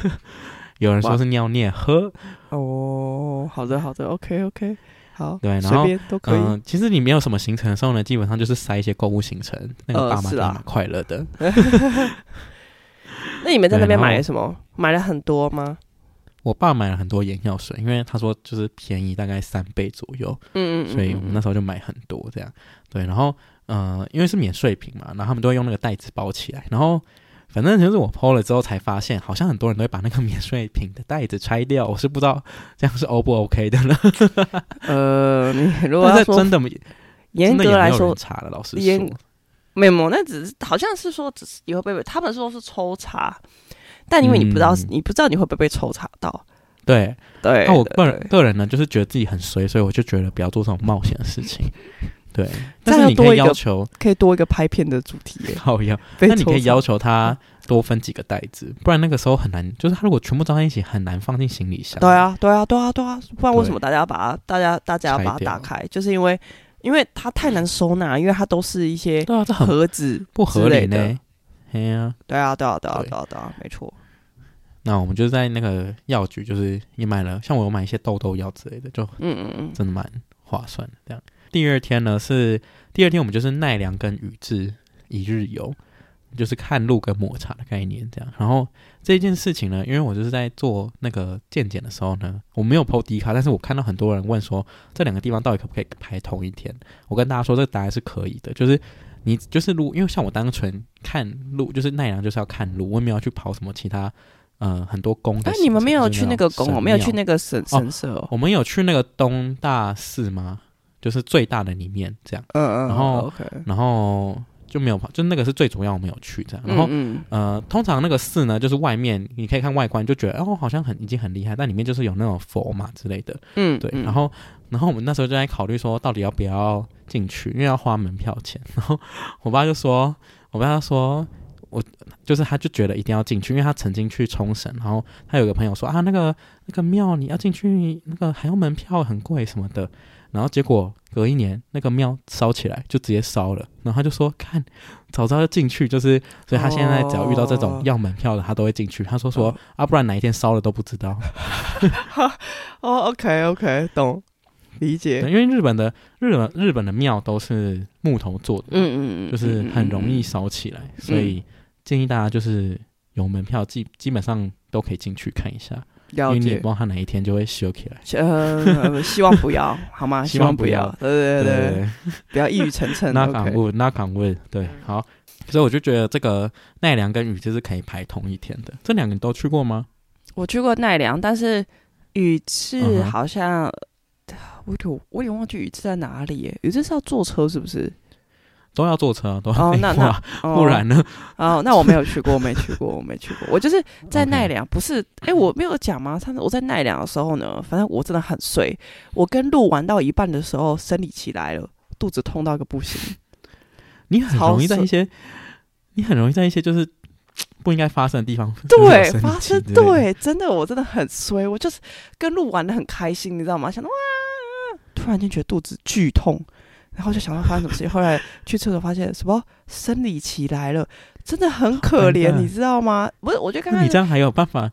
有人说是尿念喝哦，好的好的，OK OK，好，对，然后嗯、呃，其实你没有什么行程的时候呢，基本上就是塞一些购物行程，那个爸妈都蛮快乐的。呃啊、那你们在那边买了什么？买了很多吗？我爸买了很多眼药水，因为他说就是便宜大概三倍左右，嗯，嗯嗯，所以我们那时候就买很多这样，对，然后呃，因为是免税品嘛，然后他们都会用那个袋子包起来，然后反正就是我 PO 了之后才发现，好像很多人都会把那个免税品的袋子拆掉，我是不知道这样是 O 不 OK 的呢？呃，你如果要说真的，严格来说，查了，老师说没有，那只是好像是说只是以后被他们说是抽查。但因为你不知道，嗯、你不知道你会不会被抽查到，对对。那我个人个人呢，就是觉得自己很衰，所以我就觉得不要做这种冒险的事情。对，但是你可以要求可以多一个拍片的主题，好呀。那你可以要求他多分几个袋子，不然那个时候很难。就是他如果全部装在一起，很难放进行李箱。对啊，对啊，对啊，对啊。不然为什么大家要把它，大家大家要把它打开？就是因为因为它太难收纳，因为它都是一些盒子不合理呢。对啊，对啊，对啊，对啊，对啊，对啊，没错。那我们就在那个药局，就是也买了，像我有买一些痘痘药之类的，就嗯嗯嗯，真的蛮划算的。这样，第二天呢是第二天，我们就是奈良跟宇治一日游，就是看路跟抹茶的概念这样。然后这件事情呢，因为我就是在做那个健检的时候呢，我没有 po D 卡，但是我看到很多人问说这两个地方到底可不可以排同一天？我跟大家说，这个答案是可以的，就是。你就是路，因为像我单纯看路，就是奈良就是要看路，我也没有去跑什么其他，呃，很多宫。哎，你们没有去那个宫，我没有去那个神神社。我们有去那个东大寺吗？就是最大的里面这样。嗯嗯。然后，OK。然后就没有跑，就那个是最主要我没有去这样。然后，嗯呃，通常那个寺呢，就是外面你可以看外观，就觉得哦，好像很已经很厉害，但里面就是有那种佛嘛之类的。嗯，对。然后，然后我们那时候就在考虑说，到底要不要进去，因为要花门票钱。然后我爸就说，我爸他说。我就是，他就觉得一定要进去，因为他曾经去冲绳，然后他有个朋友说啊，那个那个庙你要进去，那个还要门票很贵什么的，然后结果隔一年那个庙烧起来就直接烧了，然后他就说看早知道就进去，就是所以他现在只要遇到这种要门票的，他都会进去。他说说啊，不然哪一天烧了都不知道。哦，OK OK，懂理解。因为日本的日本日本的庙都是木头做的，嗯嗯嗯，就是很容易烧起来，所以。建议大家就是有门票，基基本上都可以进去看一下，因为你也不知道他哪一天就会修起来。呃，希望不要，好吗？希望不要。对对对，对不要一语成谶。那港问，那港问，对，好。所以我就觉得这个奈良跟宇治是可以排同一天的。这两个你都去过吗？我去过奈良，但是宇治好像，我有我有点忘记宇治在哪里耶？宇治是要坐车是不是？都要坐车，都要哦，那那不然呢？哦，那我没有去过，我没去过，我没去过。我就是在奈良，不是？哎，我没有讲吗？他我在奈良的时候呢，反正我真的很衰。我跟鹿玩到一半的时候，生理期来了，肚子痛到一个不行。你很容易在一些，你很容易在一些就是 不应该发生的地方，对，发生，对，真的，我真的很衰。我就是跟鹿玩的很开心，你知道吗？想到哇，突然间觉得肚子剧痛。然后就想到发生什么事情，后来去厕所发现什么生理期来了，真的很可怜，你知道吗？不是，我觉得刚刚你这样还有办法？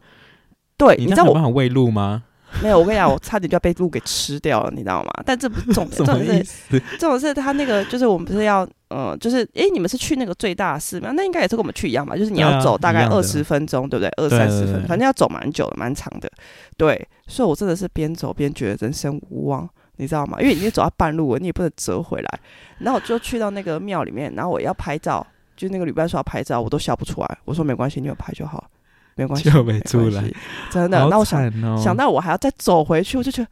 对，你知道我办法喂鹿吗？没有，我跟你讲，我差点就要被鹿给吃掉了，你知道吗？但这不是重点，重点是重点是他那个就是我们不是要嗯，就是诶，你们是去那个最大的寺庙，那应该也是跟我们去一样吧？就是你要走大概二十分钟，对不对？二三十分，反正要走蛮久的，蛮长的。对，所以我真的是边走边觉得人生无望。你知道吗？因为已经走到半路了，你也不能折回来。然后我就去到那个庙里面，然后我要拍照，就那个旅伴说要拍照，我都笑不出来。我说没关系，你有拍就好，没关系，就没出来，真的。那、哦、我想想到我还要再走回去，我就觉得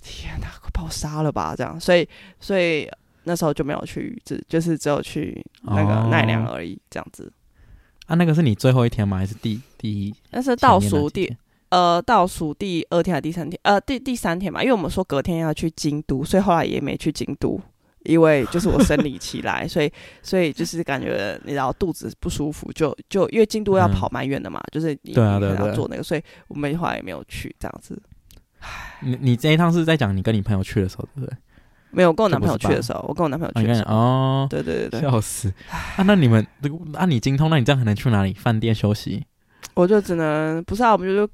天哪，快把我杀了吧！这样，所以所以那时候就没有去，只就是只有去那个奈良而已，这样子。啊，那个是你最后一天吗？还是第第一？那是倒数第。呃，倒数第二天还是第三天？呃，第第三天嘛，因为我们说隔天要去京都，所以后来也没去京都，因为就是我生理期来，所以所以就是感觉你知道肚子不舒服，就就因为京都要跑蛮远的嘛，嗯、就是你要做那个，所以我们后来也没有去这样子。你你这一趟是在讲你跟你朋友去的时候，对不对？没有，我跟我男朋友去的时候，我跟我男朋友去的时候。哦，对对对对，笑死！啊，那你们那、啊、你精通，那你这样还能去哪里？饭店休息？我就只能不是啊，我们就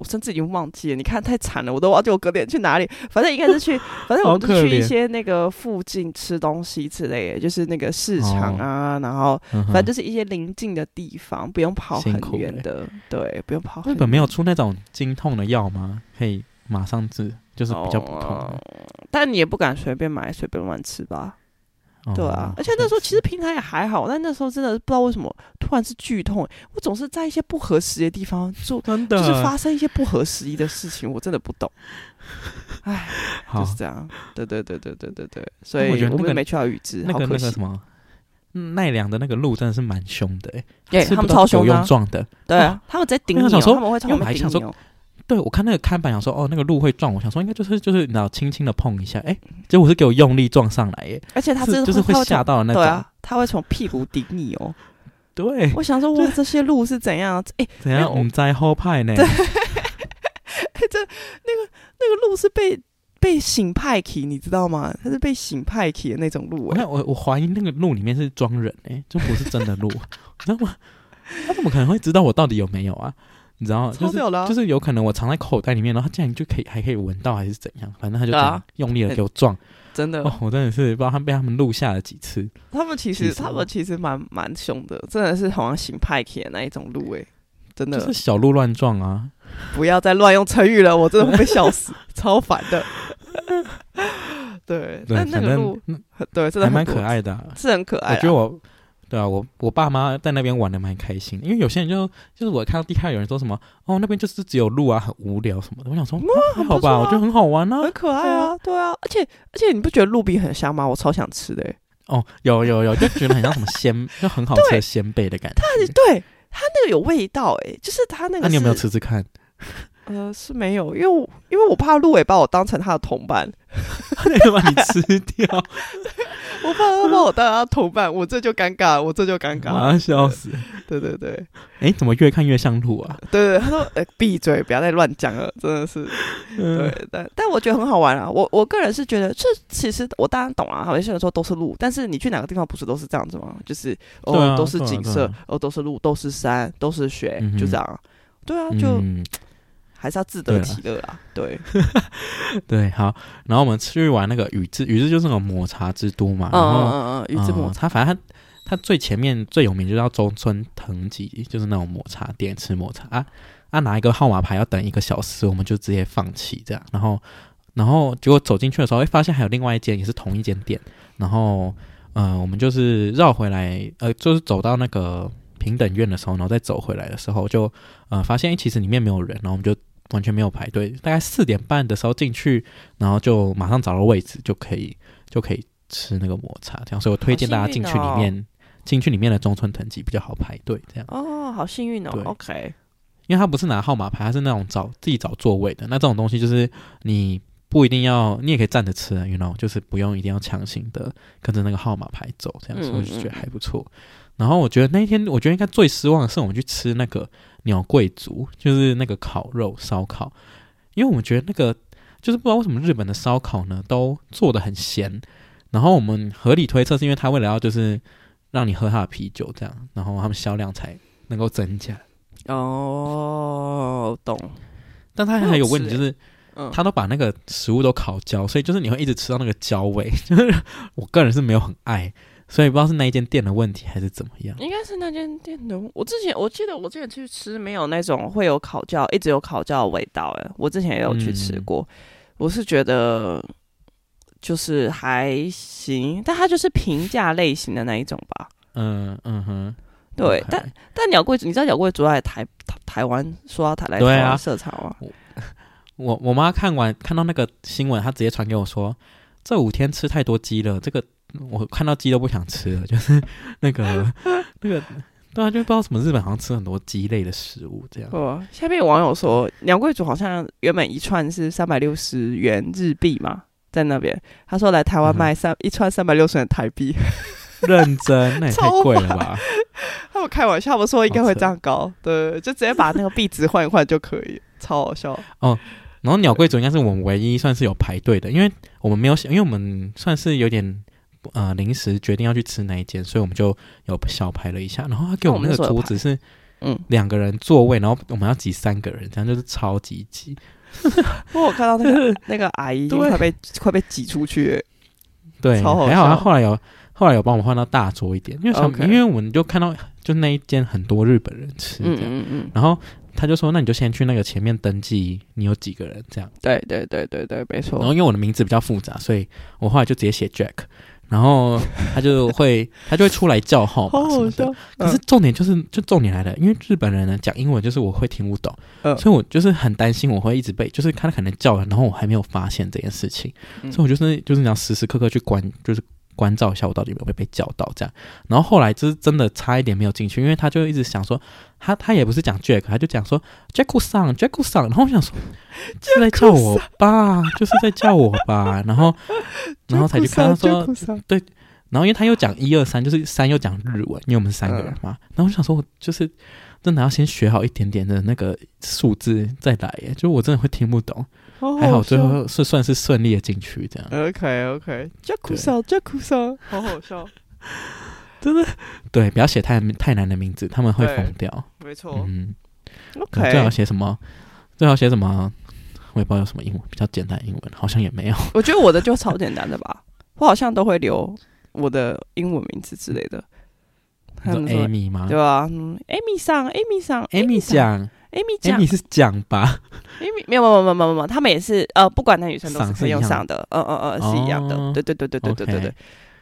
我甚至已经忘记了。你看太惨了，我都忘记我隔天去哪里。反正应该是去，反正我们就去一些那个附近吃东西之类的，就是那个市场啊，哦、然后反正就是一些邻近的地方，不用跑很远的。对，不用跑。日本没有出那种经痛的药吗？可以马上治，就是比较不痛、哦。但你也不敢随便买，随便乱吃吧。对啊，而且那时候其实平常也还好，但那时候真的不知道为什么突然是剧痛，我总是在一些不合时宜的地方做，真的就是发生一些不合时宜的事情，我真的不懂。哎，就是这样。对对对对对对对，所以我觉得我们没去到宇治，那个那个什么奈良的那个路真的是蛮凶的，哎，他们超凶的，壮的，对啊，他们直接顶你，他们会从后面顶你。对，我看那个看板，想说哦，那个鹿会撞我，想说应该就是就是，你知道，轻轻的碰一下，哎，结果是给我用力撞上来耶，而且他是就是会吓到的那种，对啊，他会从屁股顶你哦。对，我想说哇，这些鹿是怎样？哎，怎样？我们在后派呢？对，哎，这那个那个鹿是被被醒派起，你知道吗？它是被醒派起的那种鹿。我我我怀疑那个鹿里面是装人，哎，就不是真的鹿，你知道吗？他怎么可能会知道我到底有没有啊？你知道，就是就是有可能我藏在口袋里面，然后他竟然就可以还可以闻到，还是怎样？反正他就用力的给我撞，真的，我真的是不知道他被他们录下了几次。他们其实他们其实蛮蛮凶的，真的是好像行派克的那一种路诶，真的就是小鹿乱撞啊！不要再乱用成语了，我真的会被笑死，超烦的。对，但那个鹿对真的还蛮可爱的，是很可爱。我觉得我。对啊，我我爸妈在那边玩的蛮开心，因为有些人就就是我看到地下有人说什么哦，那边就是只有路啊，很无聊什么的。我想说，还好吧，我觉得很好玩啊，很可爱啊，对啊，而且而且你不觉得路边很香吗？我超想吃的。哦，有有有，就觉得很像什么鲜，就很好吃的鲜贝的感觉。它对它那个有味道哎，就是它那个。那你有没有吃吃看？呃，是没有，因为我因为我怕鹿尾把我当成他的同伴，把你吃掉。我怕他把我当他同伴，我这就尴尬，我这就尴尬，笑死。对对对，哎、欸，怎么越看越像鹿啊？对对，他说：“哎、欸，闭嘴，不要再乱讲了。”真的是，对，但但我觉得很好玩啊。我我个人是觉得，这其实我当然懂啊。有些人说都是鹿，但是你去哪个地方不是都是这样子吗？就是哦，啊、都是景色，啊啊、哦，都是鹿，都是山，都是雪，嗯、就这样。对啊，就。嗯还是要自得其乐啊！对，对，好。然后我们去玩那个宇治，宇治就是那种抹茶之都嘛。然后，嗯嗯嗯，宇治抹茶，反正它它最前面最有名就叫中村藤吉，就是那种抹茶店吃抹茶啊啊，拿一个号码牌要等一个小时，我们就直接放弃这样。然后，然后结果走进去的时候，会发现还有另外一间也是同一间店。然后，嗯、呃，我们就是绕回来，呃，就是走到那个平等院的时候，然后再走回来的时候，就呃发现其实里面没有人，然后我们就。完全没有排队，大概四点半的时候进去，然后就马上找到位置，就可以就可以吃那个抹茶，这样。所以我推荐大家进去里面，进、哦、去里面的中村藤吉比较好排队，这样。哦，好幸运哦。对 OK，因为他不是拿号码牌，他是那种找自己找座位的。那这种东西就是你不一定要，你也可以站着吃啊，you know，就是不用一定要强行的跟着那个号码牌走，这样。所以我就觉得还不错。嗯嗯然后我觉得那一天，我觉得应该最失望的是我们去吃那个鸟贵族，就是那个烤肉烧烤，因为我们觉得那个就是不知道为什么日本的烧烤呢都做的很咸，然后我们合理推测是因为他为了要就是让你喝他的啤酒这样，然后他们销量才能够增加。哦，懂。但他还有问题就是，他都把那个食物都烤焦，所以就是你会一直吃到那个焦味，就是我个人是没有很爱。所以不知道是那一间店的问题还是怎么样，应该是那间店的。我之前我记得我之前去吃没有那种会有烤焦，一直有烤焦的味道。哎，我之前也有去吃过，嗯、我是觉得就是还行，但它就是平价类型的那一种吧。嗯嗯哼，对但但鸟贵族，你知道鸟贵族在台台湾说要台来台湾设厂吗？我我妈看完看到那个新闻，她直接传给我说，这五天吃太多鸡了，这个。我看到鸡都不想吃了，就是那个那个，对啊，就不知道什么日本好像吃很多鸡类的食物这样。哦，下面有网友说，鸟贵族好像原本一串是三百六十元日币嘛，在那边他说来台湾卖三、嗯、一串三百六十元台币，认真那也 太贵了吧？他们开玩笑，我说应该会这样高，对，就直接把那个币值换一换就可以，超好笑哦。然后鸟贵族应该是我们唯一算是有排队的，因为我们没有想，因为我们算是有点。呃，临时决定要去吃哪一间，所以我们就有小排了一下。然后他给我们那个桌子是，嗯，两个人座位，然后我们要挤三个人，这样就是超级挤。不过我看到那个 那个阿姨快被快被挤出去，对，还好他后来有后来有帮我们换到大桌一点，因为因为我们就看到就那一间很多日本人吃，这样，嗯嗯，然后他就说，那你就先去那个前面登记，你有几个人这样？对对对对对，没错。然后因为我的名字比较复杂，所以我后来就直接写 Jack。然后他就会，他就会出来叫号码 什么的。可是重点就是，就重点来了，因为日本人呢讲英文，就是我会听不懂，嗯、所以我就是很担心我会一直被，就是他可能叫了，然后我还没有发现这件事情，嗯、所以我就是就是你要时时刻刻去关，就是。关照一下我到底有没有被叫到这样，然后后来就是真的差一点没有进去，因为他就一直想说他他也不是讲 Jack，他就讲说 Jacku 桑 Jacku 桑，然后我想说是在叫我吧，就是在叫我吧，然后然后才去看他说对，然后因为他又讲一二三，就是三又讲日文，因为我们是三个人嘛，然后我想说我就是真的要先学好一点点的那个数字再来耶，就我真的会听不懂。好好还好，最后是算是顺利的进去，这样。OK OK，加苦少，加苦少，好好笑，真的。对，不要写太太难的名字，他们会疯掉。没错。嗯。OK。最好写什么？最好写什么？我也不知道有什么英文比较简单英文，好像也没有。我觉得我的就超简单的吧，我好像都会留我的英文名字之类的。你说 Amy 吗？对啊？Amy 上，Amy 上，Amy 讲。Amy 讲，Amy 是讲吧？Amy 没有没有没有没有没有，他们也是呃，不管男女生都是可以用上的，嗯嗯嗯，是一样的，对对对对对对对对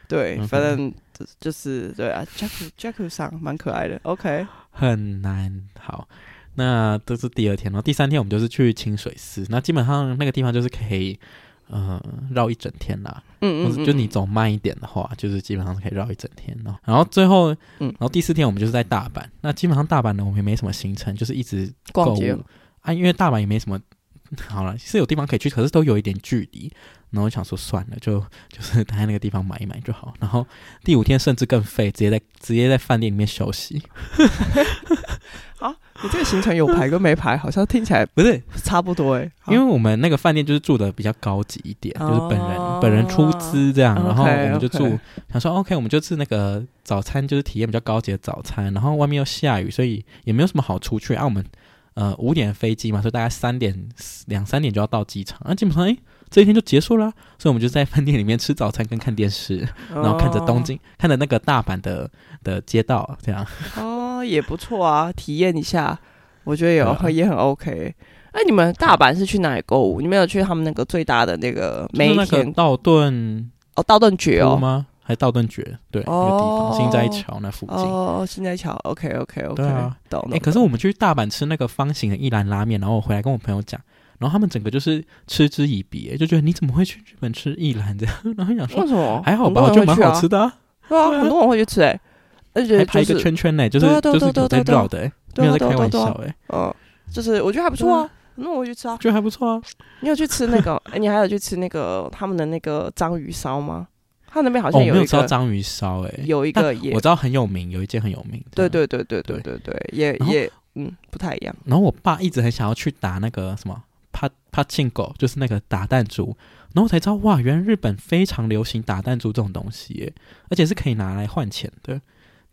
对，反正就是对啊，Jack Jack 上蛮可爱的。OK，很难。好，那这是第二天，然后第三天我们就是去清水寺。那基本上那个地方就是可以，呃，绕一整天啦。嗯，嗯嗯。就你走慢一点的话，就是基本上可以绕一整天哦。然后最后，嗯，然后第四天我们就是在大阪。那基本上大阪呢，我们也没什么行程，就是一直逛街啊，因为大阪也没什么。好了，是有地方可以去，可是都有一点距离。然后我想说算了，就就是待在那个地方买一买就好。然后第五天甚至更废，直接在直接在饭店里面休息。啊，你这个行程有排跟没排，好像听起来不是差不多哎、欸。因为我们那个饭店就是住的比较高级一点，就是本人、哦、本人出资这样，然后我们就住，okay, okay 想说 OK，我们就吃那个早餐，就是体验比较高级的早餐。然后外面又下雨，所以也没有什么好出去啊。我们。呃，五点飞机嘛，所以大概三点两三点就要到机场。那、啊、基本上，哎，这一天就结束了。所以我们就在饭店里面吃早餐跟看电视，然后看着东京，哦、看着那个大阪的的街道，这样。哦，也不错啊，体验一下，我觉得也、啊、也很 OK。哎，你们大阪是去哪里购物？你们有去他们那个最大的那个梅田道顿？哦，道顿崛哦吗？还道顿崛，对，哦、那个地方，新斋桥那附近。哦，新斋桥，OK OK OK。对啊，懂哎、欸，可是我们去大阪吃那个方形的一兰拉面，然后我回来跟我朋友讲，然后他们整个就是嗤之以鼻，就觉得你怎么会去日本吃一兰这样？然后想说，为什么？还好吧，我觉得蛮好吃的、啊。对啊，很多人会去吃哎，而且、就是、还拍一个圈圈呢，就是就是有在绕的哎，没有在开玩笑哎。嗯，就是我觉得还不错啊，很多人会去吃啊，觉得还不错啊。你有去吃那个？哎，你还有去吃那个他们的那个章鱼烧吗？他那边好像有一个，哦、没有吃到章鱼烧哎，有一个也我知道很有名，有一间很有名。对对对对对对对，也也嗯不太一样。然后我爸一直很想要去打那个什么帕帕庆狗，就是那个打弹珠。然后我才知道哇，原来日本非常流行打弹珠这种东西耶，而且是可以拿来换钱的，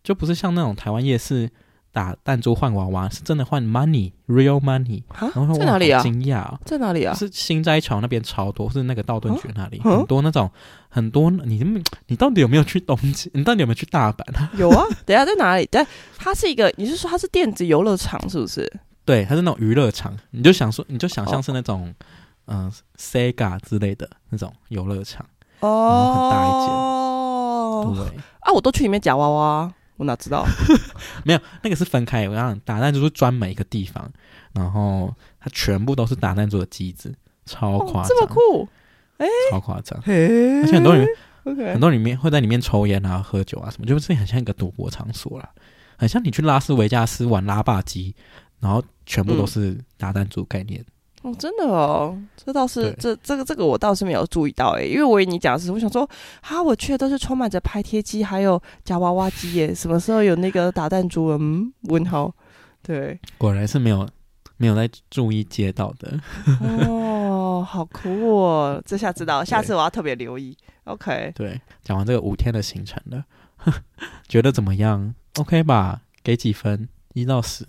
就不是像那种台湾夜市。打弹珠换娃娃是真的换 money，real money。蛤然后在哪里啊？惊讶、哦，在哪里啊？是新斋桥那边超多，是那个道顿堀那里、啊、很多那种很多。你你到底有没有去东京？你到底有没有去大阪？有啊，等下在哪里？但它是一个，你是说它是电子游乐场是不是？对，它是那种娱乐场。你就想说，你就想象是那种嗯、Sega 之类的那种游乐场哦，很大一间哦。对啊，我都去里面夹娃娃。我哪知道？没有，那个是分开。我讲打弹珠是专门一个地方，然后它全部都是打弹珠的机子，超夸张、哦，这么酷，哎，超夸张。嘿而且很多人，Okay. 很多人里面会在里面抽烟啊、喝酒啊什么，就是很像一个赌博场所啦，很像你去拉斯维加斯玩拉霸机，然后全部都是打弹珠概念。嗯哦，真的哦，这倒是对这这个这个我倒是没有注意到哎，因为我以为你讲的是，我想说，哈，我去的都是充满着拍贴机，还有夹娃娃机耶，什么时候有那个打弹珠了？嗯，问号，对，果然是没有没有在注意街道的。哦，好酷哦，这下知道，下次我要特别留意。OK，对，讲完这个五天的行程了，觉得怎么样？OK 吧？给几分？一到十。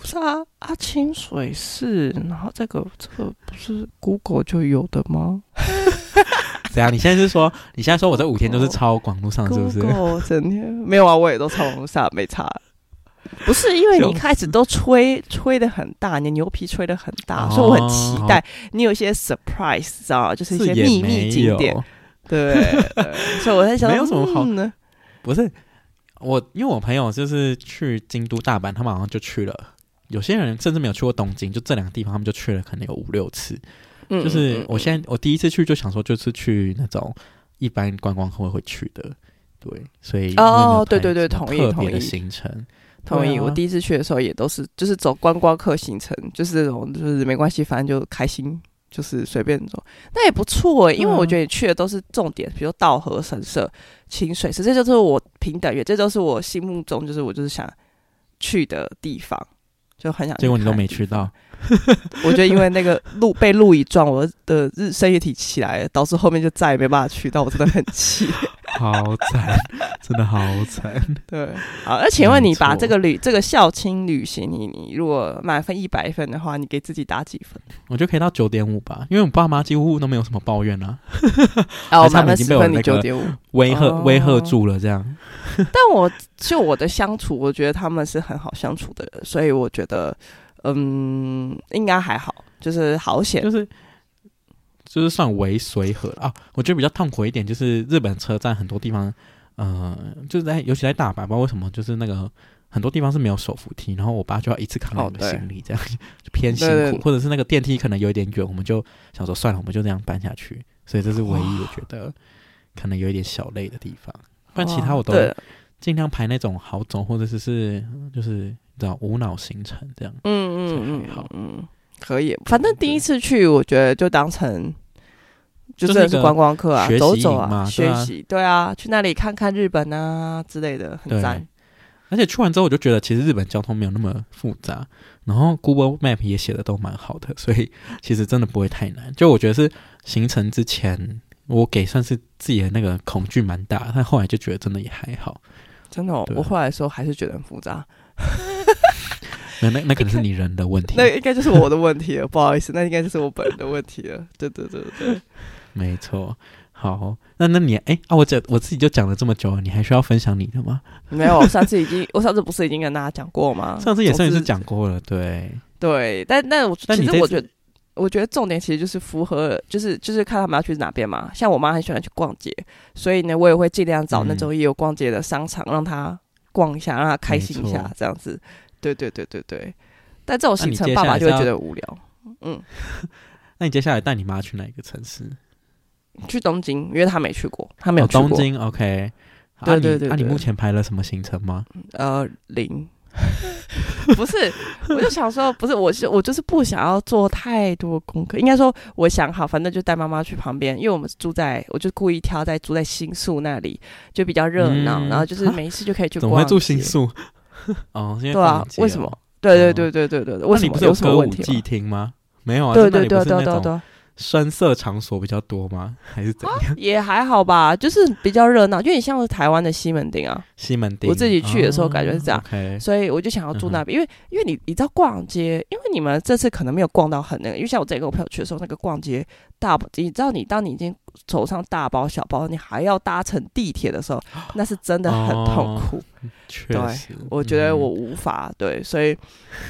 不是啊，啊，清水寺，然后这个这个不是 Google 就有的吗？怎样？你现在是说，你现在说我这五天都是抄网络上是不是？Google 整天没有啊，我也都抄网络上，没差。不是因为你一开始都吹吹的很大，你牛皮吹的很大，所以我很期待你有一些 surprise，知道吗？就是一些秘密景点。对，所以我在想，没有什么好呢。不是我，因为我朋友就是去京都、大阪，他们好像就去了。有些人甚至没有去过东京，就这两个地方，他们就去了，可能有五六次。嗯，就是我现在我第一次去就想说，就是去那种一般观光客会会去的，对，所以哦，对对对，同意同意的行程，同意。我第一次去的时候也都是就是走观光客行程，就是这种就是没关系，反正就开心，就是随便走，那也不错，因为我觉得你去的都是重点，比如稻荷神社、清水寺，这就是我平等院，这都是我心目中就是我就是想去的地方。就很想，结果你都没吃到。我觉得因为那个路被路一撞，我的日生液体起来了，导致后面就再也没办法去到，我真的很气。好惨，真的好惨。对，好，那请问你把这个旅这个孝亲旅行，你你如果满分一百分的话，你给自己打几分？我觉得可以到九点五吧，因为我爸妈几乎都没有什么抱怨啊。哦，满分十分，你九点五，威吓威吓住了这样。但我就我的相处，我觉得他们是很好相处的人，所以我觉得嗯，应该还好，就是好险，就是。就是算为随和啊，我觉得比较痛苦一点，就是日本车站很多地方，呃，就是在尤其在大阪，不知道为什么，就是那个很多地方是没有手扶梯，然后我爸就要一次扛两个行李，这样、哦、就偏辛苦，对对对，或者是那个电梯可能有一点远，我们就想说算了，我们就这样搬下去。所以这是唯一我觉得可能有一点小累的地方，不然其他我都尽量排那种好走，或者是是就是你知道无脑行程这样。嗯嗯嗯，好，嗯，可以。反正第一次去，我觉得就当成。就真的是观光客啊，走走啊，学习，对啊，去那里看看日本啊之类的，很赞。而且去完之后，我就觉得其实日本交通没有那么复杂，然后 Google Map 也写的都蛮好的，所以其实真的不会太难。就我觉得是行程之前，我给算是自己的那个恐惧蛮大，但后来就觉得真的也还好。真的，哦，我后来的时候还是觉得很复杂。那那那可能是你人的问题，那应该就是我的问题了，不好意思，那应该就是我本人的问题了。对对对对。没错，好，那那你哎、欸、啊，我讲我自己就讲了这么久了，你还需要分享你的吗？没有，我上次已经，我上次不是已经跟大家讲过吗？上次也算是讲过了，对对，但但我其实我觉得，我觉得重点其实就是符合，就是就是看他们要去哪边嘛。像我妈很喜欢去逛街，所以呢，我也会尽量找那种也有逛街的商场，让她逛一下，让她开心一下，这样子。对对对对对。但这种行程，爸爸就会觉得无聊。嗯，那你接下来带你妈去哪一个城市？去东京，因为他没去过，他没有去过。哦、东京，OK。对对对，那、啊、你目前排了什么行程吗？呃，零。不是，我就想说，不是，我是我就是不想要做太多功课。应该说，我想好，反正就带妈妈去旁边，因为我们住在，我就故意挑在住在新宿那里，就比较热闹、嗯，然后就是没事就可以去逛。怎么会住新宿？哦，对啊，为什么？对对对对对对对。为什么？有什么问题？厅吗？没有啊，对对对对对对。声色场所比较多吗？还是怎样？啊、也还好吧，就是比较热闹，因为你像是台湾的西门町啊，西门町，我自己去的时候感觉是这样，哦 okay、所以我就想要住那边、嗯，因为因为你你知道逛街，因为你们这次可能没有逛到很那个，因为像我这个我朋友去的时候，那个逛街大，你知道你当你已经走上大包小包，你还要搭乘地铁的时候，那是真的很痛苦。确、哦、实，对，我觉得我无法、嗯、对，所以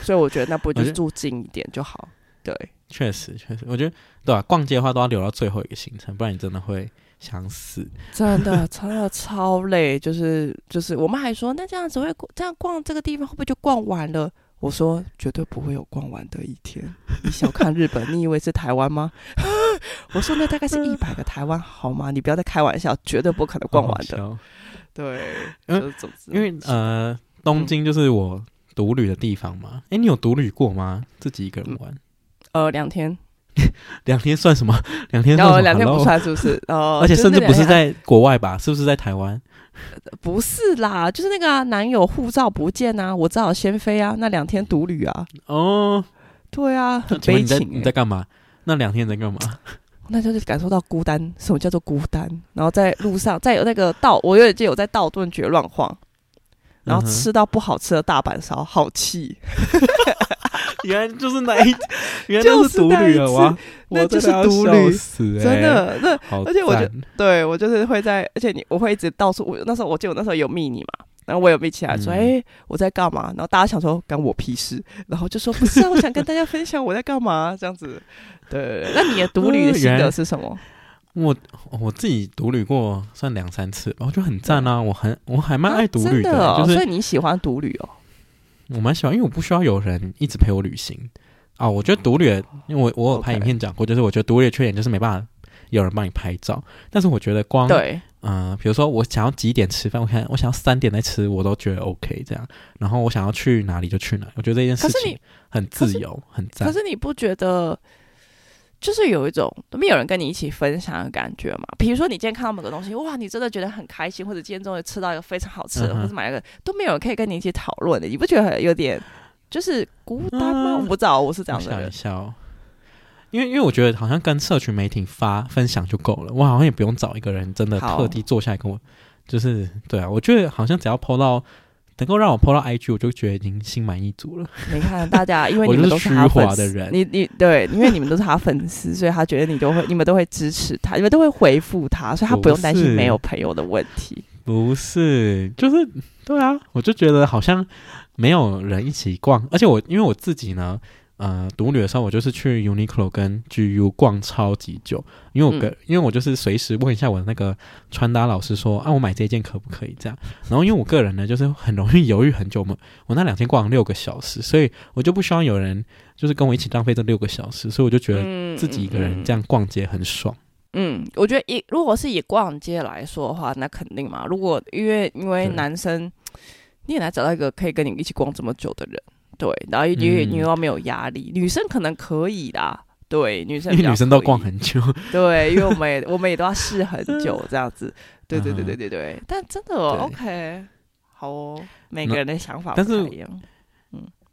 所以我觉得那不就是住近一点就好，对。确实，确实，我觉得对吧、啊？逛街的话都要留到最后一个行程，不然你真的会想死。真的，真的超累。就是就是，我们还说，那这样子会这样逛这个地方会不会就逛完了？我说绝对不会有逛完的一天。你小看日本，你以为是台湾吗？我说那大概是一百个台湾好吗？你不要再开玩笑，绝对不可能逛完的。好好对，因为因为呃，东京就是我独旅的地方嘛。哎、嗯，你有独旅过吗？自己一个人玩？嗯呃，两天，两天算什么？两天算什么？两天不算，是不是？哦，而且甚至不是在国外吧？是不是在台湾？不是啦，就是那个、啊、男友护照不见啊，我只好先飞啊。那两天独旅啊，哦，对啊，很悲情、欸。你在干嘛？那两天在干嘛？那就是感受到孤单。什么叫做孤单？然后在路上，在有那个道，我有记得有在道顿觉乱晃，然后吃到不好吃的大阪烧，好气。原来就是那一，原来就是独旅了哇！那就是独旅，真的那，而且我就对我就是会在，而且你我会一直到处。我那时候我记得我那时候有密你嘛，然后我有密起来说，哎、嗯欸，我在干嘛？然后大家想说干我屁事，然后就说不是啊，我想跟大家分享我在干嘛这样子。对，那你的独旅的心得是什么？我我自己独旅过算两三次，然后就很赞啊！我很我还蛮爱独旅的，啊的哦就是，所以你喜欢独旅哦。我蛮喜欢，因为我不需要有人一直陪我旅行啊。我觉得独旅，因为我我有拍影片讲过，就是我觉得独旅的缺点就是没办法有人帮你拍照。但是我觉得光对，嗯、呃，比如说我想要几点吃饭，我看我想要三点再吃，我都觉得 OK 这样。然后我想要去哪里就去哪里，我觉得这件事情很自由，很赞。可是你不觉得？就是有一种都没有人跟你一起分享的感觉嘛。比如说你今天看到某个东西，哇，你真的觉得很开心，或者今天终于吃到一个非常好吃的，嗯、或者买一个都没有人可以跟你一起讨论的，你不觉得有点就是孤单吗？嗯、我不知道，我是这样的。想一下，因为因为我觉得好像跟社群媒体发分享就够了，我好像也不用找一个人真的特地坐下来跟我，就是对啊，我觉得好像只要 po 到。能够让我 po 到 IG，我就觉得已经心满意足了。你看大家，因为 你们都是他粉丝的人，你你对，因为你们都是他粉丝，所以他觉得你都会，你们都会支持他，你们都会回复他，所以他不用担心没有朋友的问题。不是，就是对啊，我就觉得好像没有人一起逛，而且我因为我自己呢，呃，独旅的时候，我就是去 Uniqlo 跟 GU 逛超级久，因为我跟、嗯、因为我就是随时问一下我的那个穿搭老师说，啊，我买这件可不可以这样？然后因为我个人呢，就是很容易犹豫很久嘛，我那两天逛了六个小时，所以我就不希望有人就是跟我一起浪费这六个小时，所以我就觉得自己一个人这样逛街很爽。嗯，我觉得以如果是以逛街来说的话，那肯定嘛。如果因为因为男生，你也难找到一个可以跟你一起逛这么久的人。对，然后因为你又没有压力，嗯，女生可能可以啦。对，女生因为女生都逛很久。对，因为我们也我们也都要试很 久这样子。对对对对对对。但真的哦，OK，好哦，每个人的想法不太一样。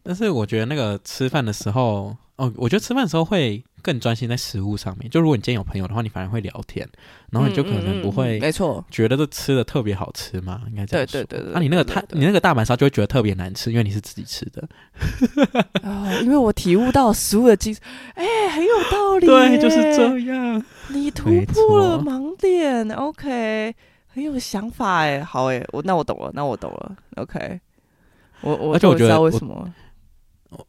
嗯，但是我觉得那个吃饭的时候，哦，我觉得吃饭的时候会。更专心在食物上面，就如果你今天有朋友的话，你反而会聊天，然后你就可能不会，没错，觉得这吃的特别好吃嘛，应该这样说。对对对对。那、啊、你那个太，你那个大阪烧就会觉得特别难吃，因为你是自己吃的。因为我体悟到食物的精，哎、欸，很有道理。对，就是这样。你突破了盲点，OK，很有想法哎，好哎，我那我懂了，那我懂了，OK。我我而且我觉得为什么？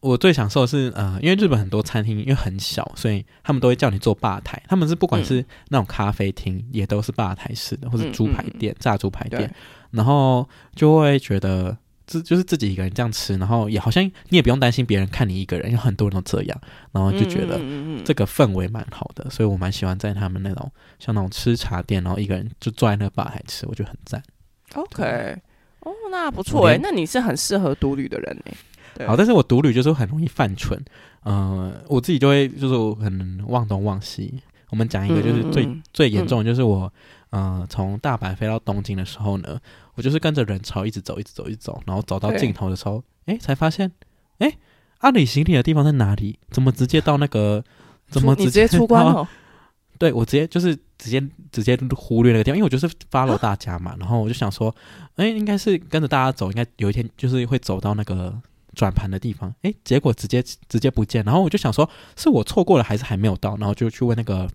我最享受的是，呃，因为日本很多餐厅因为很小，所以他们都会叫你坐吧台。他们是不管是那种咖啡厅，嗯，也都是吧台式的，或是猪排店，嗯。嗯、炸猪排店，然后就会觉得自就是自己一个人这样吃，然后也好像你也不用担心别人看你一个人，因为很多人都这样，然后就觉得这个氛围蛮好的，所以我蛮喜欢在他们那种像那种吃茶店，然后一个人就坐在那个吧台吃，我觉得很赞。OK，哦，那不错哎，那你是很适合独旅的人哎。好，但是我独旅就是很容易犯蠢，嗯、呃，我自己就会就是很忘东忘西。我们讲一个就是最、嗯、最严重的，就是我，嗯、呃，从大阪飞到东京的时候呢，我就是跟着人潮一直走，一直走，一直走，然后走到尽头的时候，哎，才发现，哎，阿里行李的地方在哪里？怎么直接到那个？怎么直接，出关 对，我直接就是直接直接忽略那个地方，因为我就是 follow 大家嘛，然后我就想说，哎，应该是跟着大家走，应该有一天就是会走到那个。转盘的地方，诶，结果直接直接不见，然后我就想说，是我错过了还是还没有到？然后就去问那个，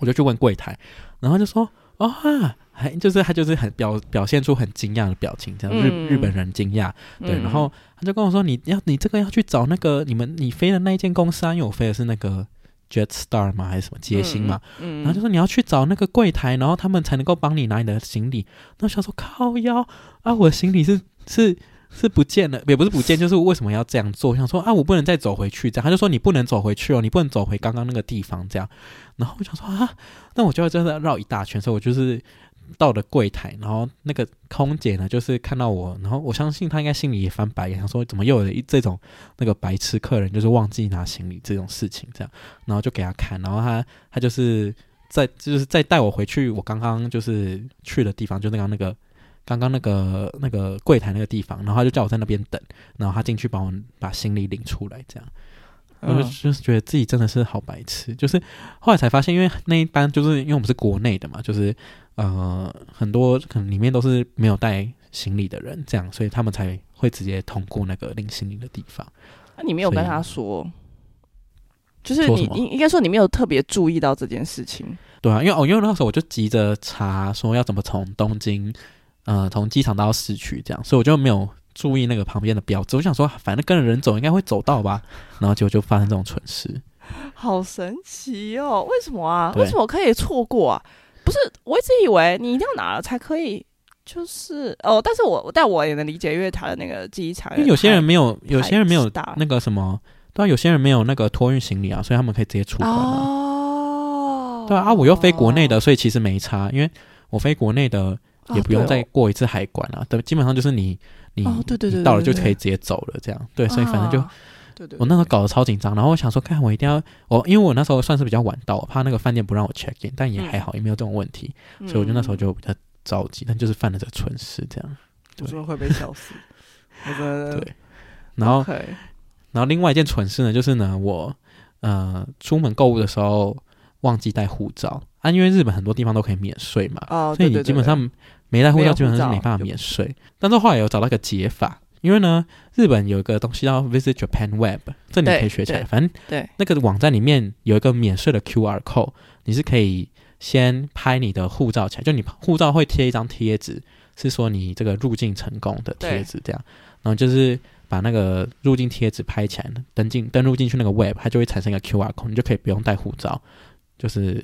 我就去问柜台，然后就说，哦哈，还就是他就是很表表现出很惊讶的表情，这样日、嗯、日本人惊讶，对，然后他就跟我说，你要你这个要去找那个你们你飞的那一间公司啊，因为我飞的是那个 Jetstar 嘛，还是什么捷星嘛，嗯，然后就说你要去找那个柜台，然后他们才能够帮你拿你的行李。那我想说靠腰啊，我的行李是是。是不见了，也不是不见，就是为什么要这样做？想说啊，我不能再走回去，这样他就说你不能走回去哦，你不能走回刚刚那个地方，这样。然后我想说啊，那我就要真的绕一大圈，所以我就是到了柜台，然后那个空姐呢，就是看到我，然后我相信她应该心里也翻白眼，想说怎么又有一这种那个白痴客人，就是忘记拿行李这种事情，这样，然后就给他看，然后他他就是在就是再带我回去，我刚刚就是去的地方，就那个那个。刚刚那个那个柜台那个地方，然后他就叫我在那边等，然后他进去帮我把行李领出来，这样，我就就是觉得自己真的是好白痴。就是后来才发现，因为那一班就是因为我们是国内的嘛，就是呃很多可能里面都是没有带行李的人，这样，所以他们才会直接通过那个领行李的地方。那你没有跟他说，就是你应应该说你没有特别注意到这件事情，对啊，因为哦，因为那时候我就急着查说要怎么从东京。呃，从机场到市区这样，所以我就没有注意那个旁边的标志。我想说，反正跟着人走，应该会走到吧。然后结果就发生这种蠢事，好神奇哦！为什么啊？为什么可以错过啊？不是，我一直以为你一定要拿了才可以，就是哦。但是我但我也能理解，因为他的那个机场，因为有些人没有，有些人没有那个什么，对啊，有些人没有那个托运行李啊，所以他们可以直接出关啊。哦，对啊，啊，我又飞国内的，所以其实没差，因为我飞国内的。也不用再过一次海关了，对，基本上就是你你你到了就可以直接走了，这样对，所以反正就，对对，我那时候搞得超紧张，然后我想说，看我一定要我，因为我那时候算是比较晚到，我怕那个饭店不让我 check in，但也还好，也没有这种问题，所以我就那时候就比较着急，但就是犯了这个蠢事，这样，我说会被笑死，对，然后然后另外一件蠢事呢，就是呢，我呃出门购物的时候忘记带护照啊，因为日本很多地方都可以免税嘛，所以你基本上。没带护照基本上是没办法免税，但是后来有找到一个解法，因为呢，日本有一个东西叫 Visit Japan Web，这你可以学起来。反正对那个网站里面有一个免税的 QR code，你是可以先拍你的护照起来，就你护照会贴一张贴纸，是说你这个入境成功的贴纸，这样，然后就是把那个入境贴纸拍起来，登进登录进去那个 web，它就会产生一个 QR code，你就可以不用带护照，就是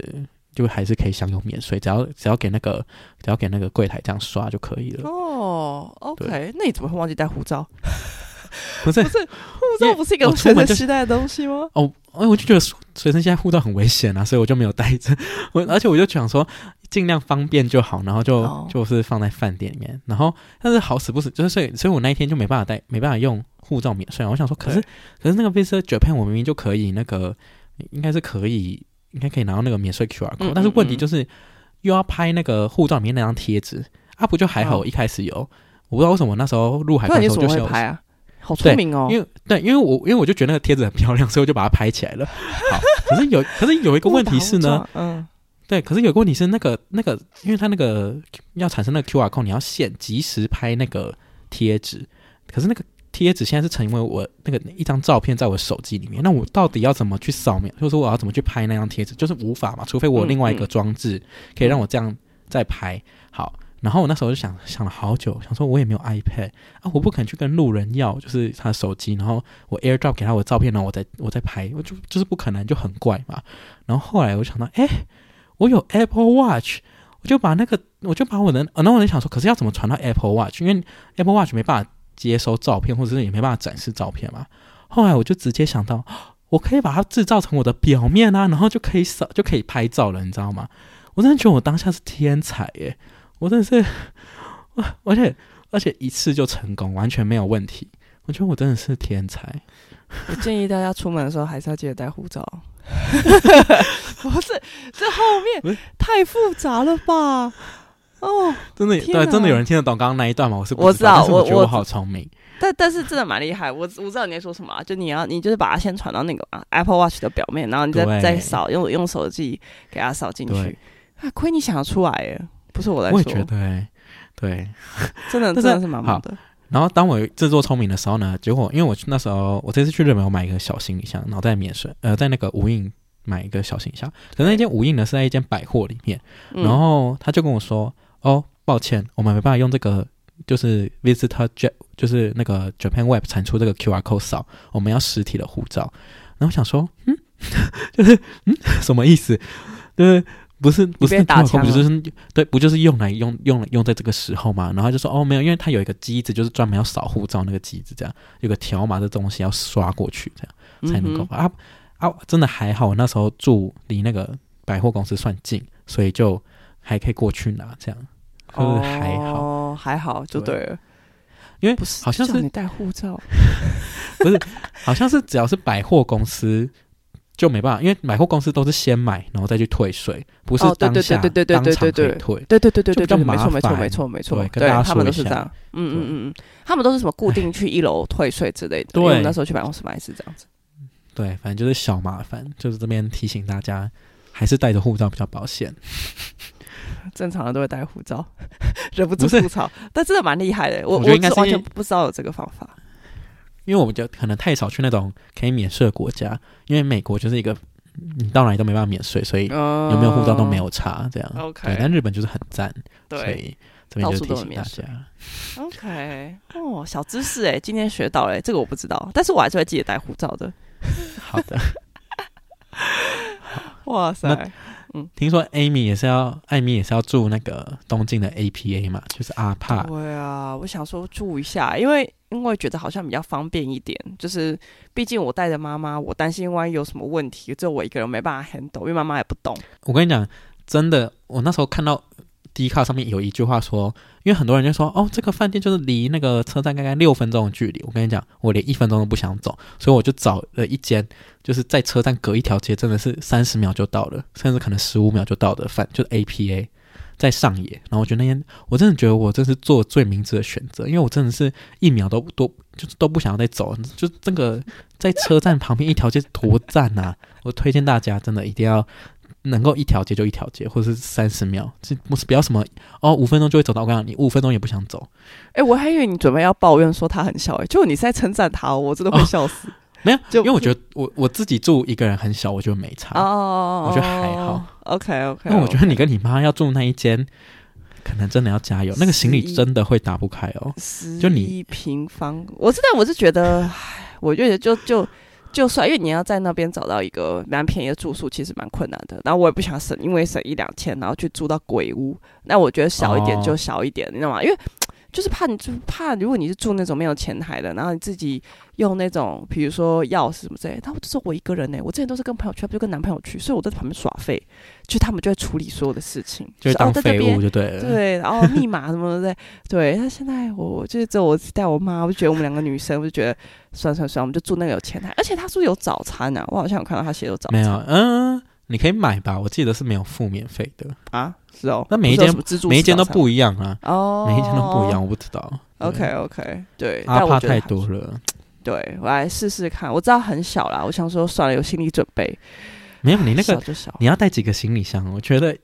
就还是可以享有免税，只要只要给那个只要给那个柜台这样刷就可以了。哦，OK，那你怎么会忘记带护照？不是 不是，护照不是一个随身携带的东西吗？哦，哎，我就觉得随身携带护照很危险啊，所以我就没有带着。我 而且我就想说。尽量方便就好，然后就、oh. 就是放在饭店里面，然后但是好死不死，就是所以所以我那一天就没办法带，没办法用护照免税。我想说，可是可是那个 Visa Japan 我明明就可以，那个应该是可以，应该可以拿到那个免税 QR code，但是问题就是又要拍那个护照里面那张贴纸啊，不就还好？一开始有，oh. 我不知道为什么那时候入海关的时候就想拍啊，好聪明哦，因为对，因为我因为我就觉得那个贴纸很漂亮，所以我就把它拍起来了。好，可是有可是有一个问题是呢，嗯。对，可是有个问题是那个那个，因为它那个要产生那个 QR code，你要现及时拍那个贴纸。可是那个贴纸现在是成为我那个一张照片在我手机里面，那我到底要怎么去扫描？就是说我要怎么去拍那张贴纸？就是无法嘛，除非我有另外一个装置可以让我这样再拍。好，然后我那时候就想想了好久，想说我也没有 iPad 啊，我不肯去跟路人要，就是他的手机，然后我 AirDrop 给他我的照片，然后我再我再拍，我就就是不可能，就很怪嘛。然后后来我想到，哎。我有 Apple Watch，我就把那个，我就把我的，然后我就想说，可是要怎么传到 Apple Watch？因为 Apple Watch 没办法接收照片，或者是也没办法展示照片嘛。后来我就直接想到，我可以把它制造成我的表面啊，然后就可以扫，就可以拍照了，你知道吗？我真的觉得我当下是天才耶！我真的是，而且而且一次就成功，完全没有问题。我觉得我真的是天才。我建议大家出门的时候还是要记得带护照。不是，这后面太复杂了吧？哦，真的，对，真的有人听得懂刚刚那一段吗？我是不知道，我知道，我觉得我好聪明。但但是真的蛮厉害，我我知道你在说什么、啊，就你要你就是把它先传到那个、啊、Apple Watch 的表面，然后你再再扫用用手机给它扫进去。啊，亏你想得出来耶！不是我来说，我也觉得、欸，对，真的真的是蛮好的。然后当我自作聪明的时候呢，结果因为我那时候我这次去日本，我买一个小行李箱，然后在免税，呃，在那个无印买一个小行李箱。可是那间无印呢是在一间百货里面，然后他就跟我说：“嗯、哦，抱歉，我们没办法用这个，就是 Visitor Jet，就是那个 Japan Web 产出这个 QR code 扫，我们要实体的护照。”然后我想说，嗯，就是嗯，什么意思？就是。不是不是打枪，不就是对，不就是用来用用用在这个时候嘛？然后就说哦没有，因为它有一个机子，就是专门要扫护照那个机子，这样有个条码的东西要刷过去，这样才能够、嗯、啊啊！真的还好，我那时候住离那个百货公司算近，所以就还可以过去拿，这样就是还好，哦、还好就对了，对因为不是好像是你带护照，不是，好像是只要是百货公司。就没办法，因为百货公司都是先买，然后再去退税，不是当下当场可以退。对对对对对对对，没错没错没错没错，对，他们都是这样。嗯嗯嗯嗯，他们都是什么固定去一楼退税之类的。对，那时候去百货公司买是这样子。对，反正就是小麻烦，就是这边提醒大家，还是带着护照比较保险。正常的都会带护照，忍不住吐槽，但真的蛮厉害的。我我觉得应该是完全不知道有这个方法。因为我们就可能太少去那种可以免税的国家，因为美国就是一个你到哪里都没办法免税，所以有没有护照都没有差，这样。Uh, okay. 对，但日本就是很赞，对所以这边就提醒大家。OK，哦，小知识哎，今天学到了，这个我不知道，但是我还是会记得带护照的。好的。哇塞！嗯，听说 Amy 也是要，艾米也是要住那个东京的 APA 嘛，就是阿帕。对啊，我想说住一下，因为因为觉得好像比较方便一点，就是毕竟我带着妈妈，我担心万一有什么问题，只有我一个人没办法 handle，因为妈妈也不懂。我跟你讲，真的，我那时候看到。D 卡上面有一句话说，因为很多人就说，哦，这个饭店就是离那个车站大概六分钟的距离。我跟你讲，我连一分钟都不想走，所以我就找了一间，就是在车站隔一条街，真的是三十秒就到了，甚至可能十五秒就到的饭，就是 APA 在上野。然后我觉得那天，我真的觉得我这是做最明智的选择，因为我真的是一秒都都就是都不想要再走，就这个在车站旁边一条街多赞啊！我推荐大家真的一定要。能够一条街就一条街，或者是三十秒，这不是不要什么哦，五分钟就会走到。我跟你讲，你五分钟也不想走。哎、欸，我还以为你准备要抱怨说他很小，哎，就你是在称赞他，我真的会笑死。哦、没有，就因为我觉得我我自己住一个人很小，我就没差。哦，我觉得还好。OK OK，因为我觉得你跟你妈要住那一间，可能真的要加油，那个行李真的会打不开哦。就你一平方，我是但我是觉得，我觉得就就就算，因为你要在那边找到一个蛮便宜的住宿，其实蛮困难的。然后我也不想省，因为省一两千，然后去住到鬼屋。那我觉得小一点就小一点，哦、你知道吗？因为。就是怕你，就怕如果你是住那种没有前台的，然后你自己用那种，比如说钥匙什么之类的，他们就说我一个人呢，我之前都是跟朋友去，不就跟男朋友去，所以我在旁边耍废，就他们就会处理所有的事情，就当废物就对了，哦、对，然后密码什么的，对。那现在我就是只有我带我妈，我就觉得我们两个女生，我就觉得算算算，我们就住那个有前台，而且他说有早餐啊，我好像有看到他写有早餐，没有，嗯。你可以买吧，我记得是没有付免费的啊，是哦。那每一间每一间都不一样啊，哦，每一间都不一样，我不知道。OK OK，对，阿帕太多了。对，我来试试看，我知道很小啦，我想说算了，有心理准备。没有，你那个你要带几个行李箱？我觉得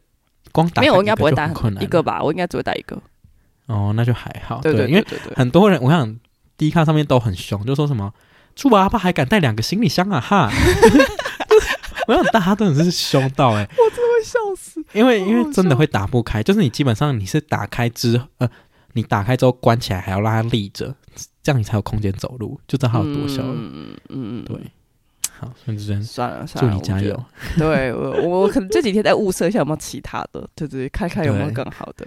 光打没有，我应该不会带一个吧，我应该只会带一个。哦，那就还好。对对，因为很多人我想 Dcard 上面都很凶，就说什么住阿帕还敢带两个行李箱啊哈。我想大家真的是凶到哎、欸，我真的会笑死。因为因为真的会打不开，就是你基本上你是打开之呃，你打开之后关起来还要让它立着，这样你才有空间走路，就知道它有多小了。嗯嗯嗯，对。好，孙志珍，算了算了，祝你加油。对我我可能这几天在物色一下有没有其他的，对对，看看有没有更好的。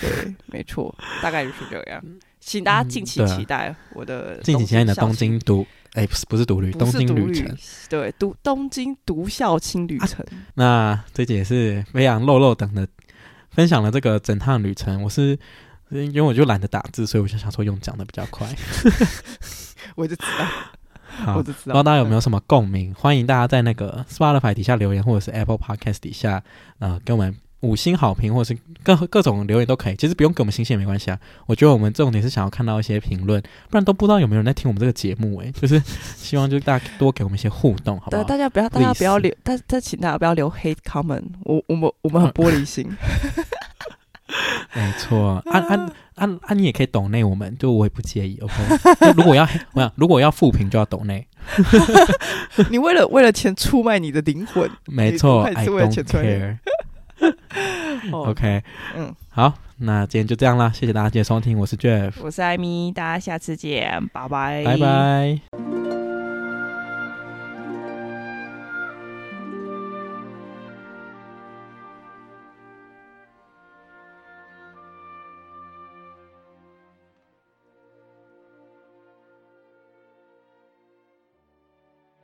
对，对没错，大概就是这样。请大家敬请期待我的敬请期待你的东京都。哎，不是不是独旅，东京旅程，对，独东京独校青旅程。啊、那这集也是非常肉肉等的分享了这个整趟旅程。我是因为我就懒得打字，所以我就想说用讲的比较快。我就知道，好，我就知道。不知道大家有没有什么共鸣？欢迎大家在那个 Spotify 底下留言，或者是 Apple Podcast 底下，呃，跟我们。五星好评，或者是各各种留言都可以，其实不用给我们星星也没关系啊。我觉得我们重点是想要看到一些评论，不然都不知道有没有人在听我们这个节目诶、欸，就是 希望就是大家多给我们一些互动，好不好？对，大家不要，大家不要留，但但请大家不要留 hate comment，我我们我们很 玻璃心。没错，安安安安，你也可以懂内我们，就我也不介意。OK，如果要我想，如果要复评就要懂内。你为了为了钱出卖你的灵魂？没错，I don't care。OK，嗯，好，那今天就这样啦，谢谢大家今天收听，我是 Jeff，我是艾米，大家下次见，拜拜，拜拜。